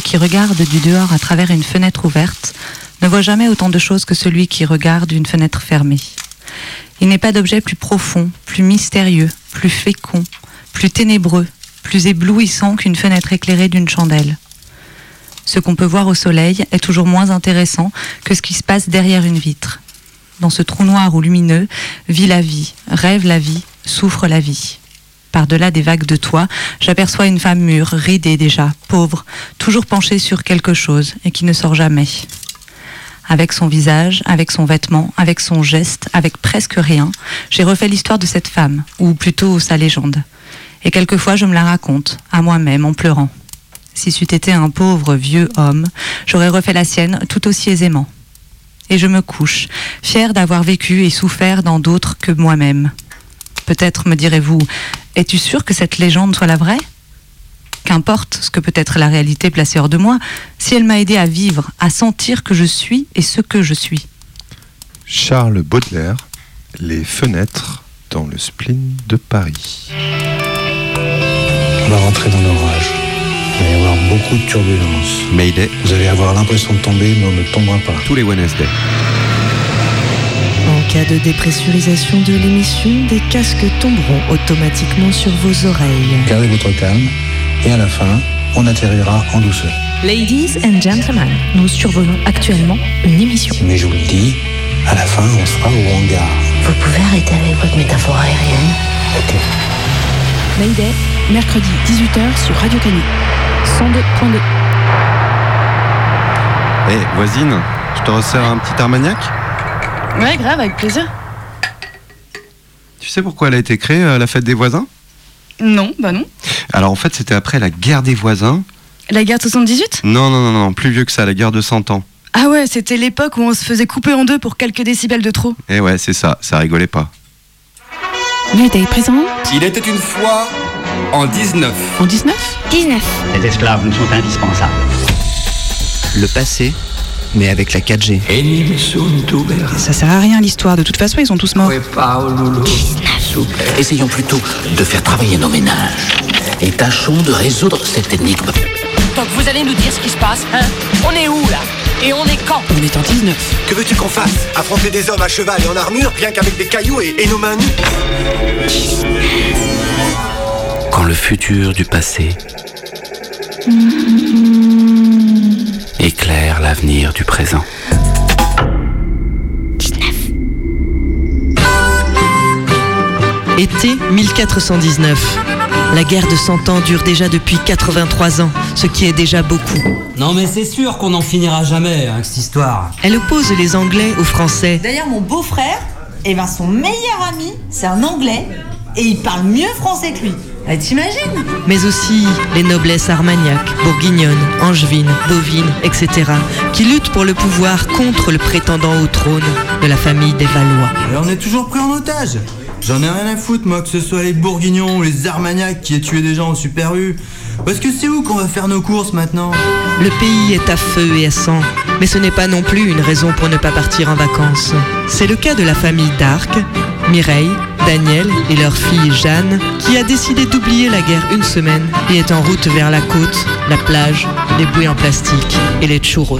qui regardent du dehors à travers une fenêtre ouverte ne voient jamais autant de choses que celui qui regarde une fenêtre fermée. Il n'est pas d'objet plus profond, plus mystérieux, plus fécond, plus ténébreux, plus éblouissant qu'une fenêtre éclairée d'une chandelle. Ce qu'on peut voir au soleil est toujours moins intéressant que ce qui se passe derrière une vitre. Dans ce trou noir ou lumineux, vit la vie, rêve la vie, souffre la vie. Par-delà des vagues de toit, j'aperçois une femme mûre, ridée déjà, pauvre, toujours penchée sur quelque chose et qui ne sort jamais. Avec son visage, avec son vêtement, avec son geste, avec presque rien, j'ai refait l'histoire de cette femme, ou plutôt sa légende. Et quelquefois je me la raconte, à moi-même, en pleurant. Si c'eût été un pauvre vieux homme, j'aurais refait la sienne tout aussi aisément. Et je me couche, fière d'avoir vécu et souffert dans d'autres que moi-même. Peut-être me direz-vous, es-tu sûr que cette légende soit la vraie? Qu'importe ce que peut être la réalité placée hors de moi, si elle m'a aidé à vivre, à sentir que je suis et ce que je suis. Charles Baudelaire, Les fenêtres dans le spleen de Paris. On va rentrer dans l'orage. Il va y avoir beaucoup de turbulences. Mayday. Vous allez avoir l'impression de tomber, mais on ne tombera pas. Tous les Wednesday. En cas de dépressurisation de l'émission, des casques tomberont automatiquement sur vos oreilles. Gardez votre calme. Et à la fin, on atterrira en douceur. Ladies and gentlemen, nous survolons actuellement une émission. Mais je vous le dis, à la fin, on sera au hangar. Vous pouvez arrêter avec votre métaphore aérienne Ok. Mayday, mercredi 18h sur Radio Canu. 102.2. Eh, voisine, je te resserre un petit armagnac? Ouais, grave, avec plaisir. Tu sais pourquoi elle a été créée, euh, la fête des voisins? Non, bah non. Alors en fait, c'était après la guerre des voisins. La guerre de 78 Non, non, non, non, plus vieux que ça, la guerre de 100 ans. Ah ouais, c'était l'époque où on se faisait couper en deux pour quelques décibels de trop. Eh ouais, c'est ça, ça rigolait pas. Mayday présent? Il était une fois en 19. en 19 19. Les esclaves nous sont indispensables. Le passé, mais avec la 4G. Ça sert à rien l'histoire, de toute façon ils sont tous morts. Essayons plutôt de faire travailler nos ménages. Et tâchons de résoudre cette énigme. Donc vous allez nous dire ce qui se passe, hein? On est où là? Et on est quand? On est en 19. Que veux-tu qu'on fasse? Affronter des hommes à cheval et en armure, rien qu'avec des cailloux et, et nos mains nues Quand le futur du passé éclaire l'avenir du présent. Été 1419. La guerre de 100 ans dure déjà depuis 83 ans, ce qui est déjà beaucoup. Non mais c'est sûr qu'on n'en finira jamais avec cette histoire. Elle oppose les Anglais aux Français. D'ailleurs, mon beau-frère, eh ben, son meilleur ami, c'est un Anglais. Et il parle mieux français que lui. Eh, T'imagines mais aussi les noblesses armagnacs, bourguignonnes, angevines, bovines, etc., qui luttent pour le pouvoir contre le prétendant au trône de la famille des Valois. Et on est toujours pris en otage. J'en ai rien à foutre moi que ce soit les bourguignons ou les armagnacs qui aient tué des gens au Super U. Parce que c'est où qu'on va faire nos courses maintenant? Le pays est à feu et à sang, mais ce n'est pas non plus une raison pour ne pas partir en vacances. C'est le cas de la famille d'Arc, Mireille, Daniel et leur fille Jeanne, qui a décidé d'oublier la guerre une semaine et est en route vers la côte, la plage, les bouées en plastique et les churros.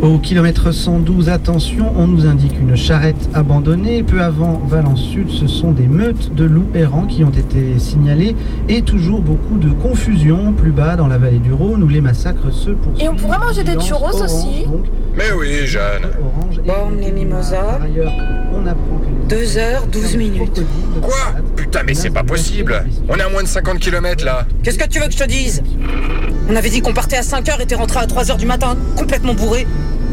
Au kilomètre 112, attention, on nous indique une charrette abandonnée. Peu avant Valence Sud, ce sont des meutes de loups errants qui ont été signalées et toujours beaucoup de confusion plus bas dans la vallée du Rhône où les massacres se poursuivent. Et on pourrait manger des churros aussi donc, Mais oui, Jeanne. orange et- Bon, les mimosas. On apprend que les 2 heures, 12 minutes. Quoi Putain, mais c'est pas possible. On est à moins de 50 km là. Qu'est-ce que tu veux que je te dise? On avait dit qu'on partait à 5 heures et t'es rentré à 3 heures du matin, complètement bourré.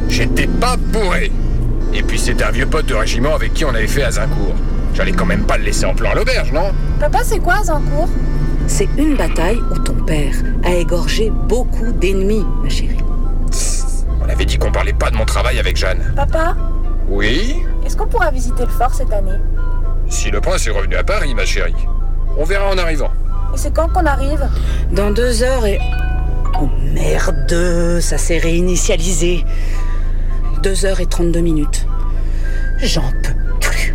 J'étais pas bourré. Et puis c'était un vieux pote de régiment avec qui on avait fait Azincourt. J'allais quand même pas le laisser en plan à l'auberge, non? Papa, c'est quoi Zancourt C'est une bataille où ton père a égorgé beaucoup d'ennemis, ma chérie. On avait dit qu'on parlait pas de mon travail avec Jeanne. Papa, Oui est-ce qu'on pourra visiter le fort cette année? Si le prince est revenu à Paris, ma chérie. On verra en arrivant. Et c'est quand qu'on arrive? Dans 2 heures et... Oh merde, ça s'est réinitialisé. 2 heures et 32 minutes. J'en peux plus.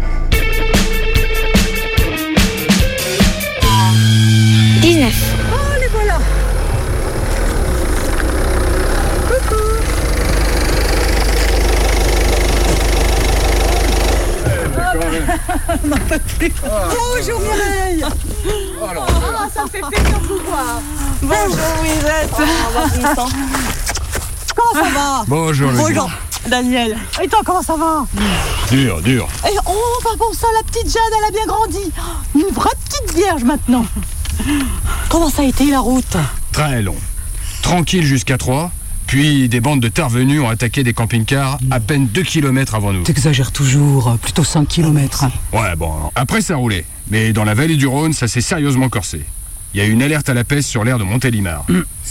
19. Oh, les voilà Bonjour Mireille. Ah, ça fait plaisir de vous voir. Bonjour Louisette Comment ça va. Bonjour, Louisette. Bonjour Daniel. Et toi comment ça va? Dur, dur. Et oh par bon ça la petite Jeanne elle a bien grandi. Une vraie petite vierge maintenant. Comment ça a été la route? Très long. Tranquille jusqu'à 3. Puis des bandes de terre venues ont attaqué des camping-cars à peine 2 km avant nous. T'exagères toujours, plutôt 5 km. Ouais, bon, après ça roulait. Mais dans la vallée du Rhône, ça s'est sérieusement corsé. Il y a eu une alerte à la peste sur l'air de Montélimar.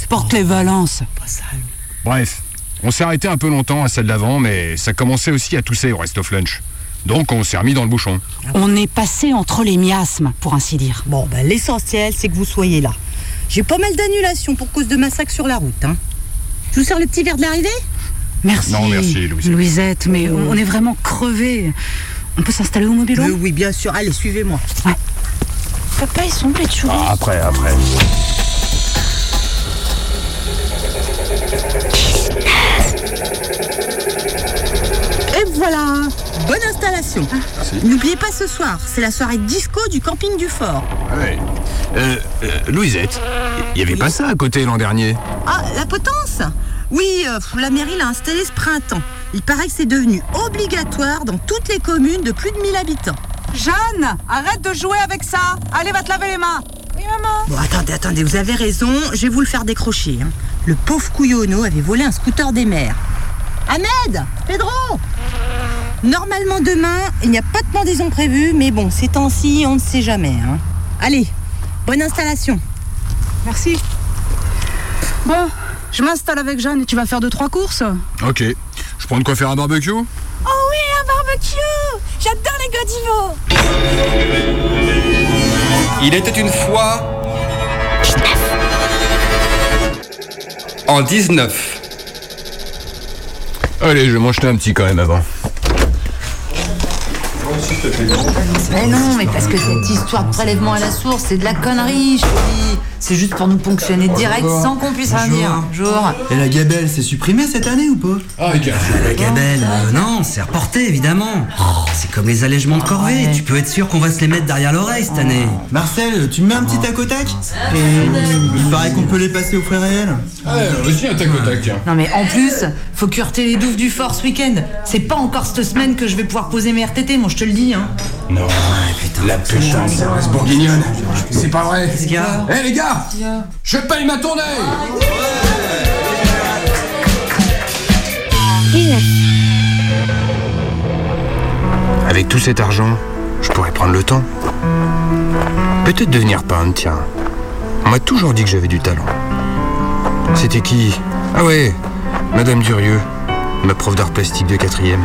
Porte les Valence. Bref, on s'est arrêté un peu longtemps à celle d'avant, mais ça commençait aussi à tousser au rest of lunch. Donc on s'est remis dans le bouchon. On est passé entre les miasmes, pour ainsi dire. Bon, ben, l'essentiel, c'est que vous soyez là. J'ai pas mal d'annulations pour cause de massacre sur la route. Hein. Je vous sers le petit verre de l'arrivée Merci. Non, merci, Louisette. Louisette, mais on est vraiment crevés. On peut s'installer au mobile Euh, Oui, bien sûr. Allez, suivez-moi. Papa, ils sont de chou. Ah, après, après. Et voilà Bonne installation. N'oubliez pas ce soir, c'est la soirée disco du camping du fort. Ouais. Euh, euh, Louisette, il y avait pas ça à côté l'an dernier Ah, la potence? Oui, euh, la mairie l'a installé ce printemps. Il paraît que c'est devenu obligatoire dans toutes les communes de plus de 1000 habitants. Jeanne, arrête de jouer avec ça. Allez, va te laver les mains. Oui, maman. Bon, attendez, attendez, vous avez raison, je vais vous le faire décrocher. hein. Le pauvre couillonneau avait volé un scooter des mers. Ahmed Pedro Normalement demain, il n'y a pas de pendaison prévue, mais bon, ces temps-ci, on ne sait jamais. hein. Allez, bonne installation. Merci. Bon, je m'installe avec Jeanne et tu vas faire deux, trois courses. Ok. Je prends de quoi faire un barbecue? Oh oui, un barbecue J'adore les godivos Il était une fois. En 19. Allez, je vais m'en jeter un petit quand même avant. Mais non, mais parce que cette histoire de prélèvement à la source, c'est de la connerie, je te dis. C'est juste pour nous ponctionner direct sans qu'on puisse rien dire. Bonjour. Et la gabelle, c'est supprimé cette année ou pas Ah, regarde. La gabelle, euh, non, c'est reporté évidemment. C'est comme les allègements de corvée, tu peux être sûr qu'on va se les mettre derrière l'oreille cette année. Marcel, tu me mets un petit tac au tac Il paraît qu'on peut les passer au frère réel. Ouais, aussi un tac au tac, tiens. Non mais en plus, faut cureter les douves du fort ce week-end. C'est pas encore cette semaine que je vais pouvoir poser mes RTT, moi je te le dis. Hein. Non. La putain de service bourguignonne. C'est pas vrai. Qu'est-ce qu'il y a Eh les gars Je paye ma tournée Avec tout cet argent, je pourrais prendre le temps. Peut-être devenir peintre, tiens. On m'a toujours dit que j'avais du talent. C'était qui? Ah ouais, Madame Durieux, ma prof d'art plastique de quatrième.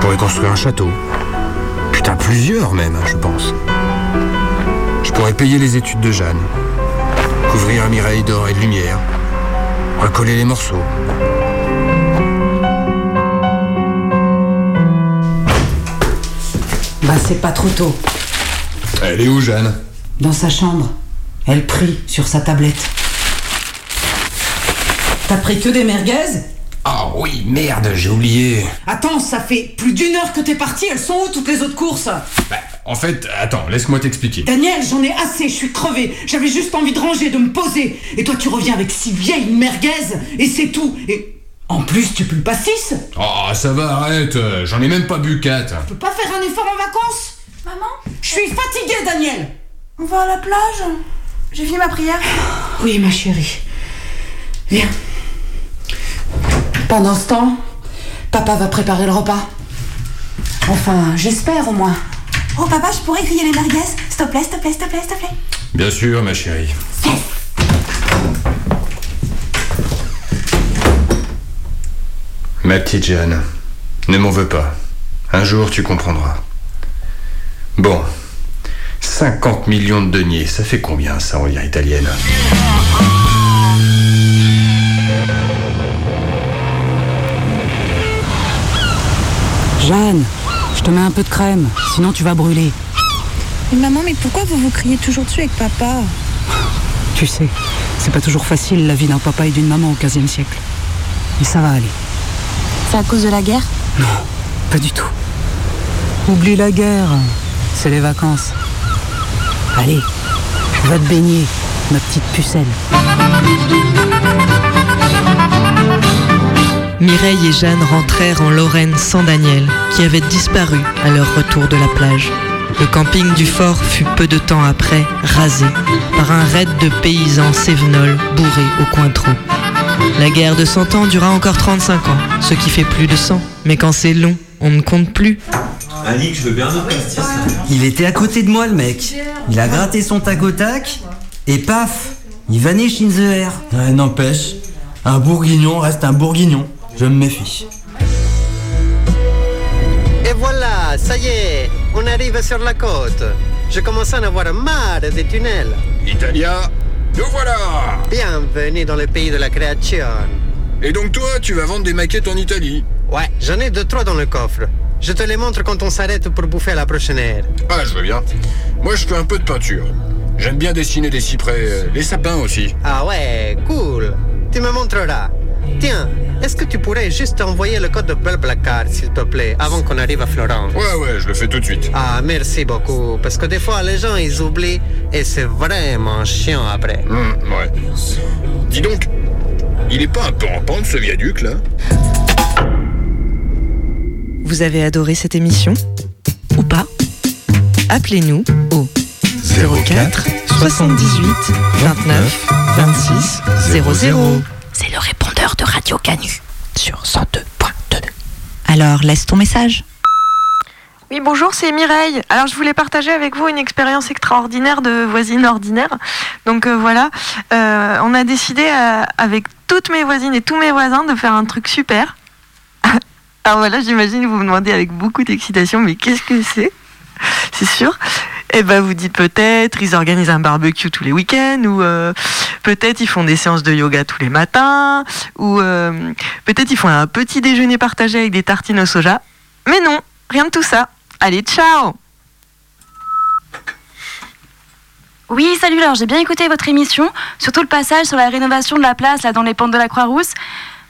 Je pourrais construire un château. Putain, plusieurs même, je pense. Je pourrais payer les études de Jeanne. Couvrir un Mireille d'or et de lumière. Recoller les morceaux. Bah, c'est pas trop tôt. Elle est où, Jeanne? Dans sa chambre. Elle prie sur sa tablette. T'as pris que des merguez? Ah oui, merde, j'ai oublié. Attends, ça fait plus d'une heure que t'es parti, elles sont où toutes les autres courses? Bah, en fait, attends, laisse-moi t'expliquer. Daniel, j'en ai assez, je suis crevée. J'avais juste envie de ranger, de me poser. Et toi, tu reviens avec si vieille une merguez, et c'est tout. Et en plus, tu pues pas six? Oh, ça va, arrête, j'en ai même pas bu quatre. Tu peux pas faire un effort en vacances? Maman? Je suis fatiguée, Daniel On va à la plage J'ai fini ma prière Oui, ma chérie. Viens. Pendant ce temps, papa va préparer le repas. Enfin, j'espère au moins. Oh, papa, je pourrais griller les merguez S'il te plaît, s'il te plaît, s'il te plaît, s'il te plaît. Bien sûr, ma chérie. Ma petite Jeanne, ne m'en veux pas. Un jour, tu comprendras. Bon, 50 millions de deniers, ça fait combien ça en lire italienne? Jeanne, je te mets un peu de crème, sinon tu vas brûler. Maman, mais pourquoi vous vous criez toujours dessus avec papa? Tu sais, c'est pas toujours facile la vie d'un papa et d'une maman au XVe siècle. Mais ça va aller. C'est à cause de la guerre? Non, pas du tout. Oublie la guerre. C'est les vacances. Allez, va te baigner, ma petite pucelle. Mireille et Jeanne rentrèrent en Lorraine sans Daniel, qui avait disparu à leur retour de la plage. Le camping du fort fut peu de temps après rasé par un raid de paysans sévenols bourrés au coin trou. La guerre de Cent Ans dura encore 35 ans, ce qui fait plus de 100. Mais quand c'est long, on ne compte plus. Alix, je veux bien un pastis. Il était à côté de moi, le mec. Il a gratté son tac au tac, et paf, il vanish in the air. Ouais, n'empêche, un bourguignon reste un bourguignon. Je me méfie. Et voilà, ça y est, on arrive sur la côte. Je commence à en avoir marre des tunnels. Italia, nous voilà Bienvenue dans le pays de la création. Et donc toi, tu vas vendre des maquettes en Italie Ouais, j'en ai deux trois dans le coffre. Je te les montre quand on s'arrête pour bouffer à la prochaine heure. Ah, je veux bien. Moi, je fais un peu de peinture. J'aime bien dessiner des cyprès, euh, les sapins aussi. Ah ouais, cool. Tu me montreras. Tiens, est-ce que tu pourrais juste envoyer le code de Blablacar, s'il te plaît, avant qu'on arrive à Florence Ouais, ouais, je le fais tout de suite. Ah, merci beaucoup. Parce que des fois, les gens, ils oublient et c'est vraiment chiant après. Hum, ouais. Dis donc, il est pas un peu en pente ce viaduc là? Vous avez adoré cette émission? Ou pas? Appelez-nous au 04 78 29 26 00. C'est le répondeur de Radio Canu sur 102.2. Alors laisse ton message. Oui, bonjour, c'est Mireille. Alors, je voulais partager avec vous une expérience extraordinaire de voisine ordinaire. Donc euh, voilà, Euh, on a décidé euh, avec toutes mes voisines et tous mes voisins de faire un truc super. Alors voilà, j'imagine vous me demandez avec beaucoup d'excitation, mais qu'est-ce que c'est? C'est sûr. Eh ben, vous dites peut-être, ils organisent un barbecue tous les week-ends, ou euh, peut-être ils font des séances de yoga tous les matins, ou euh, peut-être ils font un petit déjeuner partagé avec des tartines au soja. Mais non, rien de tout ça. Allez, ciao Oui, salut, alors j'ai bien écouté votre émission, surtout le passage sur la rénovation de la place là dans les pentes de la Croix-Rousse.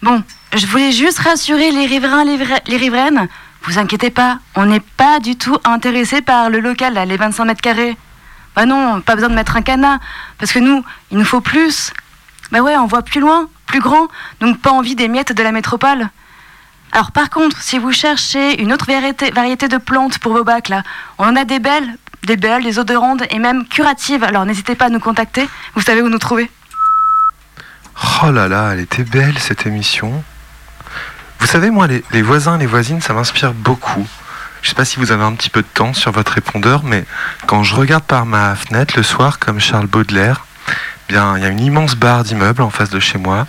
Bon, je voulais juste rassurer les riverains, les, riveraines. Vous inquiétez pas, on n'est pas du tout intéressé par le local, les 25 mètres carrés. Bah non, pas besoin de mettre un cadenas, parce que nous, il nous faut plus. Bah ouais, on voit plus loin, plus grand, donc pas envie des miettes de la métropole. Alors par contre, si vous cherchez une autre variété, variété de plantes pour vos bacs, là, on en a des belles, des belles, des odorantes et même curatives. Alors n'hésitez pas à nous contacter, vous savez où nous trouver. Oh là là, elle était belle cette émission. Vous savez, moi, les, les voisins, les voisines, ça m'inspire beaucoup. Je sais pas si vous avez un petit peu de temps sur votre répondeur, mais quand je regarde par ma fenêtre le soir, comme Charles Baudelaire, bien, il y a une immense barre d'immeubles en face de chez moi,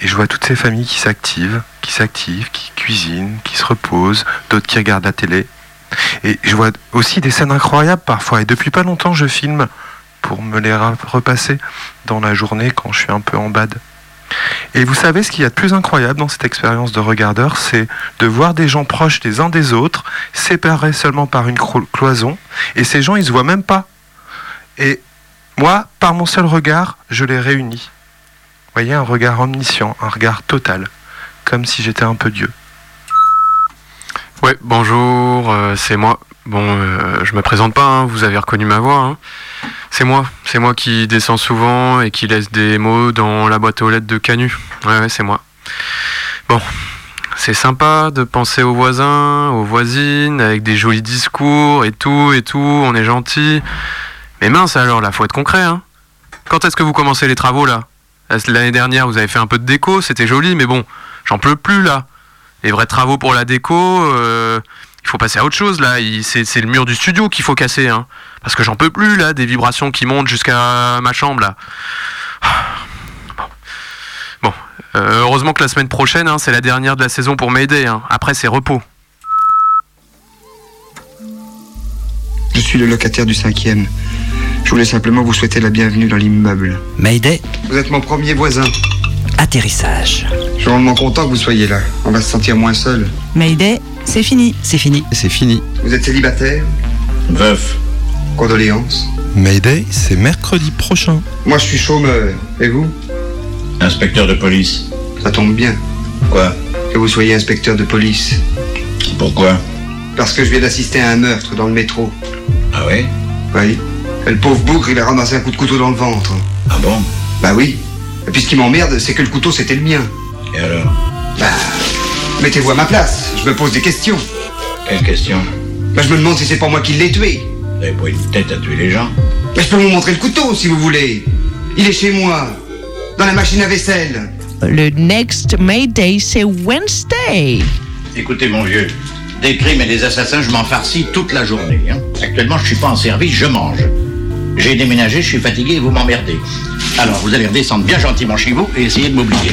et je vois toutes ces familles qui s'activent, qui s'activent, qui cuisinent, qui se reposent, d'autres qui regardent la télé. Et je vois aussi des scènes incroyables parfois, et depuis pas longtemps, je filme pour me les repasser dans la journée quand je suis un peu en bad. Et vous savez ce qu'il y a de plus incroyable dans cette expérience de regardeur, c'est de voir des gens proches des uns des autres, séparés seulement par une cloison, et ces gens, ils se voient même pas. Et moi, par mon seul regard, je les réunis. Vous voyez, un regard omniscient, un regard total, comme si j'étais un peu Dieu. Ouais, bonjour, euh, c'est moi. Bon, euh, je me présente pas, hein, vous avez reconnu ma voix. hein. C'est moi, c'est moi qui descends souvent et qui laisse des mots dans la boîte aux lettres de Canu. Ouais, ouais, c'est moi. Bon, c'est sympa de penser aux voisins, aux voisines, avec des jolis discours et tout et tout, on est gentil. Mais mince alors, là, faut être concret, hein. Quand est-ce que vous commencez les travaux là? L'année dernière, vous avez fait un peu de déco, c'était joli, mais bon, j'en peux plus là. Les vrais travaux pour la déco, euh, il faut passer à autre chose là. C'est le mur du studio qu'il faut casser, hein. Parce que j'en peux plus là, des vibrations qui montent jusqu'à ma chambre là. Bon, bon. Euh, heureusement que la semaine prochaine, hein, c'est la dernière de la saison pour Mayday. hein. Après, c'est repos. Je suis le locataire du cinquième. Je voulais simplement vous souhaiter la bienvenue dans l'immeuble. Mayday, Vous êtes mon premier voisin. atterrissage. Je suis vraiment content que vous soyez là. On va se sentir moins seul. Mayday, c'est fini. C'est fini. C'est fini. Vous êtes célibataire Veuf. Condoléances. Mayday, c'est mercredi prochain. Moi, je suis chômeur. Et vous Inspecteur de police. Ça tombe bien. Quoi Que vous soyez inspecteur de police. Pourquoi Parce que je viens d'assister à un meurtre dans le métro. Ah ouais Oui. Et le pauvre bougre, il a ramassé un coup de couteau dans le ventre. Ah bon Bah oui. Et puis ce qui m'emmerde, c'est que le couteau, c'était le mien. Et alors Bah, mettez-vous à ma place. Je me pose des questions. Quelle question Bah, je me demande si c'est pas moi qui l'ai tué. Vous avez pas une tête à tuer les gens Bah, je peux vous montrer le couteau, si vous voulez. Il est chez moi. Dans la machine à vaisselle. Le next Mayday, c'est Wednesday. Écoutez, mon vieux, des crimes et des assassins, je m'en farcis toute la journée. hein. Actuellement, je suis pas en service, je mange. J'ai déménagé, je suis fatigué et vous m'emmerdez. Alors, vous allez redescendre bien gentiment chez vous et essayer de m'oublier.